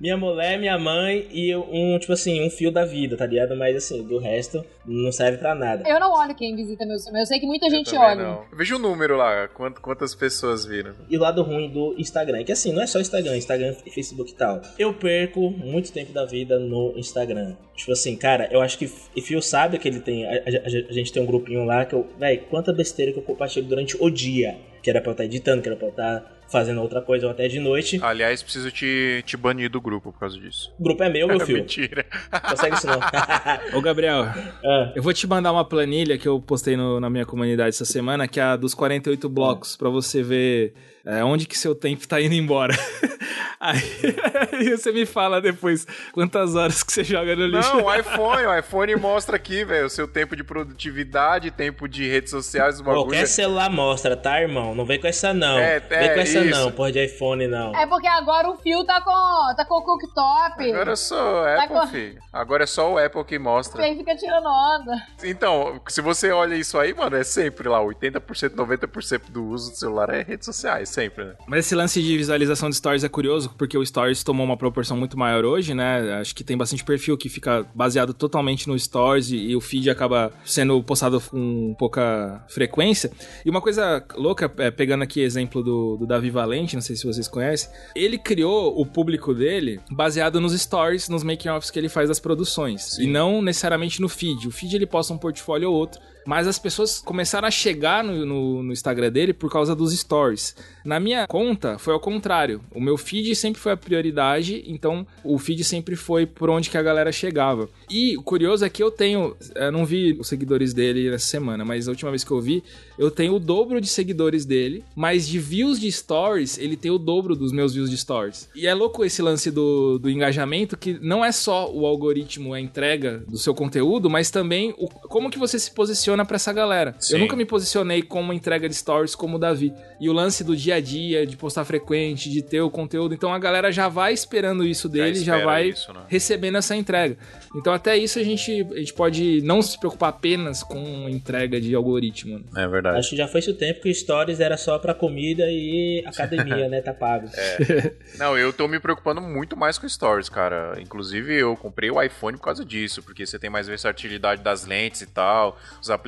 [SPEAKER 3] minha mulher, minha mãe e um, tipo assim, um fio da vida, tá ligado? Mas assim, do resto não serve pra nada.
[SPEAKER 4] Eu não olho quem visita meu Eu sei que muita gente
[SPEAKER 1] Também
[SPEAKER 4] olha.
[SPEAKER 1] não. Veja o número lá, quant- quantas pessoas viram.
[SPEAKER 3] E o lado ruim do Instagram, é que assim, não é só Instagram, Instagram e Facebook e tal. Eu perco muito tempo da vida no Instagram. Tipo assim, cara, eu acho que e Fio sabe que ele tem. A, a- a gente tem um grupinho lá que eu. Véi, quanta besteira que eu compartilho durante o dia. Que era pra eu estar editando, que era pra eu estar fazendo outra coisa, ou até de noite.
[SPEAKER 1] Aliás, preciso te, te banir do grupo por causa disso.
[SPEAKER 3] O grupo é meu, <laughs> meu filho.
[SPEAKER 1] Mentira.
[SPEAKER 3] Consegue isso não. <laughs>
[SPEAKER 5] Ô, Gabriel,
[SPEAKER 3] Ah,
[SPEAKER 5] eu vou te mandar uma planilha que eu postei no- na minha comunidade essa semana, que é a dos 48 blocos, pra você ver é, onde que seu tempo tá indo embora. <laughs> Aí, <laughs> aí você me fala depois quantas horas que você joga no lixo.
[SPEAKER 1] Não, o <laughs> iPhone, o iPhone mostra aqui, velho, o seu tempo de produtividade, tempo de redes sociais, o bagulho.
[SPEAKER 3] qualquer celular mostra, tá, irmão? Não vem com essa não.
[SPEAKER 1] É,
[SPEAKER 3] vem
[SPEAKER 1] é,
[SPEAKER 3] com essa
[SPEAKER 1] isso.
[SPEAKER 3] não, porra de iPhone não.
[SPEAKER 4] É porque agora o fio tá com, tá com o cooktop.
[SPEAKER 1] Agora é só
[SPEAKER 4] Vai
[SPEAKER 1] Apple,
[SPEAKER 4] com-
[SPEAKER 1] filho. Agora é só o Apple que mostra.
[SPEAKER 4] Aí fica tirando onda.
[SPEAKER 1] Então, se você olha isso aí, mano, é sempre lá, 80%, 90% do uso do celular é redes sociais, sempre, né?
[SPEAKER 5] Mas esse lance de visualização de stories é curioso, porque o stories tomou uma proporção muito maior hoje, né? Acho que tem bastante perfil que fica baseado totalmente no stories e, e o feed acaba sendo postado com pouca frequência. E uma coisa louca, é, pegando aqui exemplo do, do Davi Valente, não sei se vocês conhecem, ele criou o público dele baseado nos stories, nos making-offs que ele faz das produções, e não necessariamente no feed. O feed ele posta um portfólio ou outro, mas as pessoas começaram a chegar no, no- no Instagram dele por causa dos stories. Na minha conta, foi ao contrário. O meu feed sempre foi a prioridade, então o feed sempre foi por onde que a galera chegava. E o curioso é que eu tenho, eu não vi os seguidores dele nessa semana, mas a última vez que eu vi, eu tenho o dobro de seguidores dele, mas de views de stories, ele tem o dobro dos meus views de stories. E é louco esse lance do, do engajamento, que não é só o algoritmo, a entrega do seu conteúdo, mas também o, como que você se posiciona pra essa galera.
[SPEAKER 1] Sim.
[SPEAKER 5] Eu nunca me posicionei como entrega de stories como o Davi. E o lance do dia a dia, de postar frequente, de ter o conteúdo, então a galera já vai esperando isso dele, já,
[SPEAKER 1] espera
[SPEAKER 5] vai
[SPEAKER 1] isso, né?
[SPEAKER 5] recebendo essa entrega. Então até isso a gente, a gente pode não se preocupar apenas com entrega de algoritmo. né?
[SPEAKER 1] É verdade.
[SPEAKER 3] Acho que já foi esse o tempo que stories era só pra comida e academia, né? Tá pago. <laughs>
[SPEAKER 1] Não, eu tô me preocupando muito mais com stories, cara. Inclusive, eu comprei o iPhone por causa disso, porque você tem mais versatilidade das lentes e tal. Os aplicativos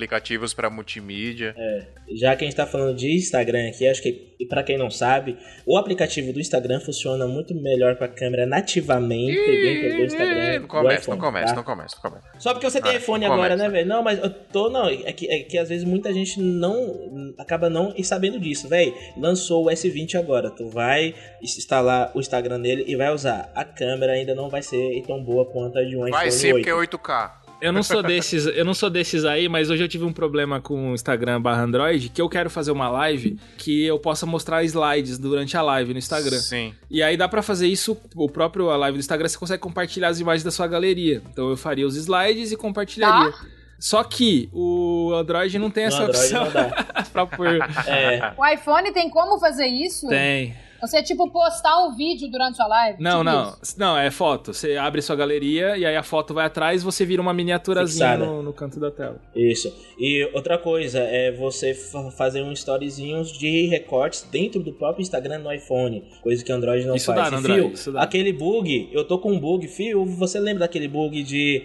[SPEAKER 1] para multimídia.
[SPEAKER 3] É, já que a gente tá falando de Instagram aqui, acho que, pra quem não sabe, o aplicativo do Instagram funciona muito melhor pra câmera nativamente dentro do Instagram.
[SPEAKER 1] Não começa,
[SPEAKER 3] iPhone,
[SPEAKER 1] não começa,
[SPEAKER 3] tá?
[SPEAKER 1] não começa, não começa.
[SPEAKER 3] Só porque você tem
[SPEAKER 1] Ah,
[SPEAKER 3] iPhone
[SPEAKER 1] começa.
[SPEAKER 3] agora, né, velho? Não, mas eu tô. Não, é que, é que às vezes muita gente não. acaba não sabendo disso, velho. Lançou o S20 agora. Tu vai instalar o Instagram nele e vai usar. A câmera ainda não vai ser tão boa quanto a de um
[SPEAKER 1] Vai
[SPEAKER 3] iPhone
[SPEAKER 1] ser
[SPEAKER 3] 8.
[SPEAKER 1] porque é 8K.
[SPEAKER 5] Eu não sou desses, eu não sou desses aí, mas hoje eu tive um problema com o Instagram barra Android, que eu quero fazer uma live que eu possa mostrar slides durante a live no Instagram.
[SPEAKER 1] Sim.
[SPEAKER 5] E aí dá pra fazer isso, o próprio a live do Instagram, você consegue compartilhar as imagens da sua galeria. Então eu faria os slides e compartilharia. Só que o Android não tem
[SPEAKER 3] No
[SPEAKER 5] essa
[SPEAKER 3] Android
[SPEAKER 5] opção
[SPEAKER 3] não dá. <laughs>
[SPEAKER 5] pra pôr.
[SPEAKER 3] É.
[SPEAKER 4] O iPhone tem como fazer isso?
[SPEAKER 5] Tem.
[SPEAKER 4] Você, tipo, postar um vídeo durante a live?
[SPEAKER 5] Não,
[SPEAKER 4] Tipo
[SPEAKER 5] não.
[SPEAKER 4] isso.
[SPEAKER 5] Não, é foto. Você abre sua galeria e aí a foto vai atrás e você vira uma miniaturazinha no, no canto da tela.
[SPEAKER 3] Isso. E outra coisa é você fa- fazer um storyzinhos de recortes dentro do próprio Instagram no iPhone. Coisa que o Android não
[SPEAKER 5] Isso
[SPEAKER 3] faz.
[SPEAKER 5] dá no Android,
[SPEAKER 3] Fio,
[SPEAKER 5] isso dá.
[SPEAKER 3] aquele bug, eu tô com um bug, Fio, você lembra daquele bug de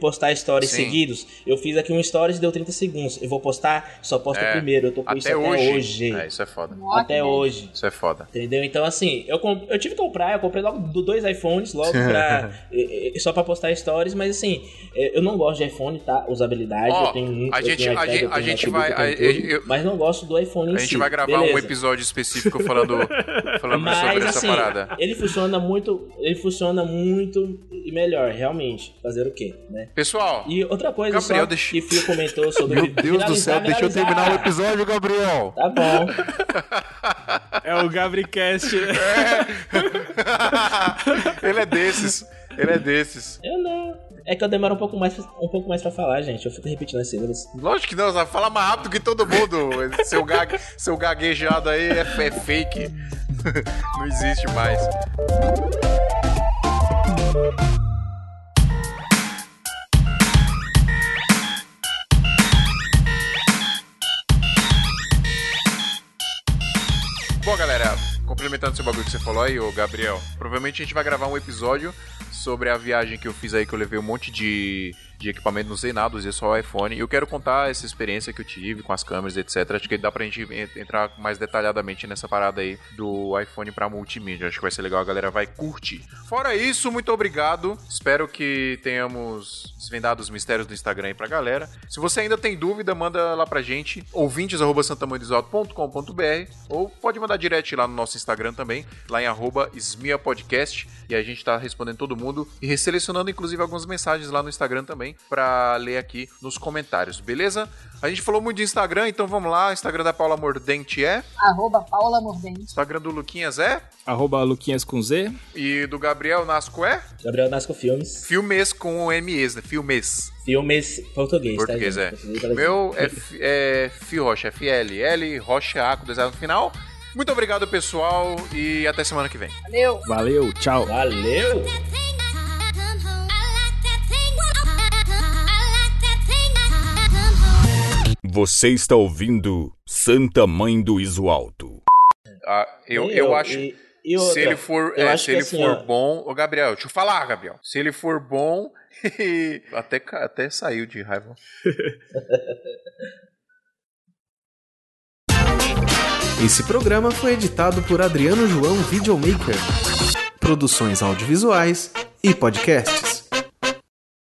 [SPEAKER 3] postar stories
[SPEAKER 1] Sim.
[SPEAKER 3] seguidos? Eu fiz aqui um stories deu 30 segundos. Eu vou postar, só posto
[SPEAKER 1] É.
[SPEAKER 3] o primeiro. Eu tô com isso
[SPEAKER 1] Até
[SPEAKER 3] até
[SPEAKER 1] hoje.
[SPEAKER 3] hoje.
[SPEAKER 1] É, isso é foda.
[SPEAKER 3] Até hoje.
[SPEAKER 1] Isso é foda.
[SPEAKER 3] Entendeu? Então, assim, eu, eu tive que comprar, eu comprei logo do- dois iPhones, logo pra. <laughs> só pra postar stories, mas assim, é, eu não gosto de iPhone, tá? Usabilidade,
[SPEAKER 1] Ó,
[SPEAKER 3] eu tenho muito.
[SPEAKER 1] a gente-
[SPEAKER 3] tenho
[SPEAKER 1] a
[SPEAKER 3] iPad,
[SPEAKER 1] gente- a gente vai- a-
[SPEAKER 3] tudo,
[SPEAKER 1] eu-
[SPEAKER 3] mas não gosto do iPhone em
[SPEAKER 1] A gente
[SPEAKER 3] si.
[SPEAKER 1] vai gravar um
[SPEAKER 3] Beleza.
[SPEAKER 1] episódio específico falando, <laughs> falando
[SPEAKER 3] Mas
[SPEAKER 1] sobre essa
[SPEAKER 3] assim,
[SPEAKER 1] parada.
[SPEAKER 3] ele funciona muito, ele funciona muito e melhor, realmente. Fazer o quê, né?
[SPEAKER 1] Pessoal,
[SPEAKER 3] E outra coisa
[SPEAKER 1] Gabriel,
[SPEAKER 3] só
[SPEAKER 1] deixa-
[SPEAKER 3] que Fio comentou sobre
[SPEAKER 1] meu Deus do céu,
[SPEAKER 3] finalizar,
[SPEAKER 1] deixa eu terminar o episódio, Gabriel.
[SPEAKER 3] Tá bom. <laughs>
[SPEAKER 5] É o Gabricast. <laughs>
[SPEAKER 1] Ele é desses. Ele é desses.
[SPEAKER 3] Eu não. É que eu demoro um pouco mais, um pouco mais pra falar, gente. Eu fico repetindo as sílabas.
[SPEAKER 1] Lógico que não, você vai falar mais rápido que todo mundo. Seu, gag, seu gaguejado aí é, é fake. <laughs> Não existe mais. Bom, galera, complementando seu bagulho que você falou aí, ô Gabriel, provavelmente a gente vai gravar um episódio sobre a viagem que eu fiz aí, que eu levei um monte de, de equipamento, não sei nada, usei só o iPhone. E eu quero contar essa experiência que eu tive com as câmeras, etc. Acho que dá pra gente en- entrar mais detalhadamente nessa parada aí do iPhone pra multimídia. Acho que vai ser legal, a galera vai curtir. Fora isso, muito obrigado. Espero que tenhamos desvendado os mistérios do Instagram aí pra galera. Se você ainda tem dúvida, manda lá pra gente, ouvintes.santamanhodesalto.com.br ou pode mandar direct lá no nosso Instagram também, lá em arroba Smia Podcast, e a gente tá respondendo todo mundo e resselecionando inclusive algumas mensagens lá no Instagram também pra ler aqui nos comentários, beleza? A gente falou muito de Instagram, então vamos lá. Instagram da Paula Mordente é,
[SPEAKER 4] Arroba Paula Mordente.
[SPEAKER 1] Instagram do Luquinhas é,
[SPEAKER 5] Arroba Luquinhas com Z.
[SPEAKER 1] e do Gabriel Nasco é
[SPEAKER 3] Gabriel Nasco Filmes.
[SPEAKER 1] Filmes com MEs, né? Filmes.
[SPEAKER 3] Filmes português,
[SPEAKER 1] Português,
[SPEAKER 3] tá,
[SPEAKER 1] é.
[SPEAKER 3] Português.
[SPEAKER 1] Meu é, F- é Fio Rocha, FLL, Rocha A com dois A no final. Muito obrigado, pessoal, e até semana que vem.
[SPEAKER 4] Valeu.
[SPEAKER 5] Valeu, tchau.
[SPEAKER 3] Valeu!
[SPEAKER 6] Você está ouvindo Santa Mãe do Iso Alto.
[SPEAKER 1] Ah, eu,
[SPEAKER 3] Nem
[SPEAKER 1] eu, acho.
[SPEAKER 3] E, e outra,
[SPEAKER 1] se ele for,
[SPEAKER 3] eu
[SPEAKER 1] é, se ele
[SPEAKER 3] assim,
[SPEAKER 1] for
[SPEAKER 3] ó,
[SPEAKER 1] bom, ô Gabriel, deixa eu falar, Gabriel. Se ele for bom, <laughs> até até saiu de raiva. <laughs>
[SPEAKER 7] Esse programa foi editado por Adriano João Videomaker. Produções audiovisuais e podcasts.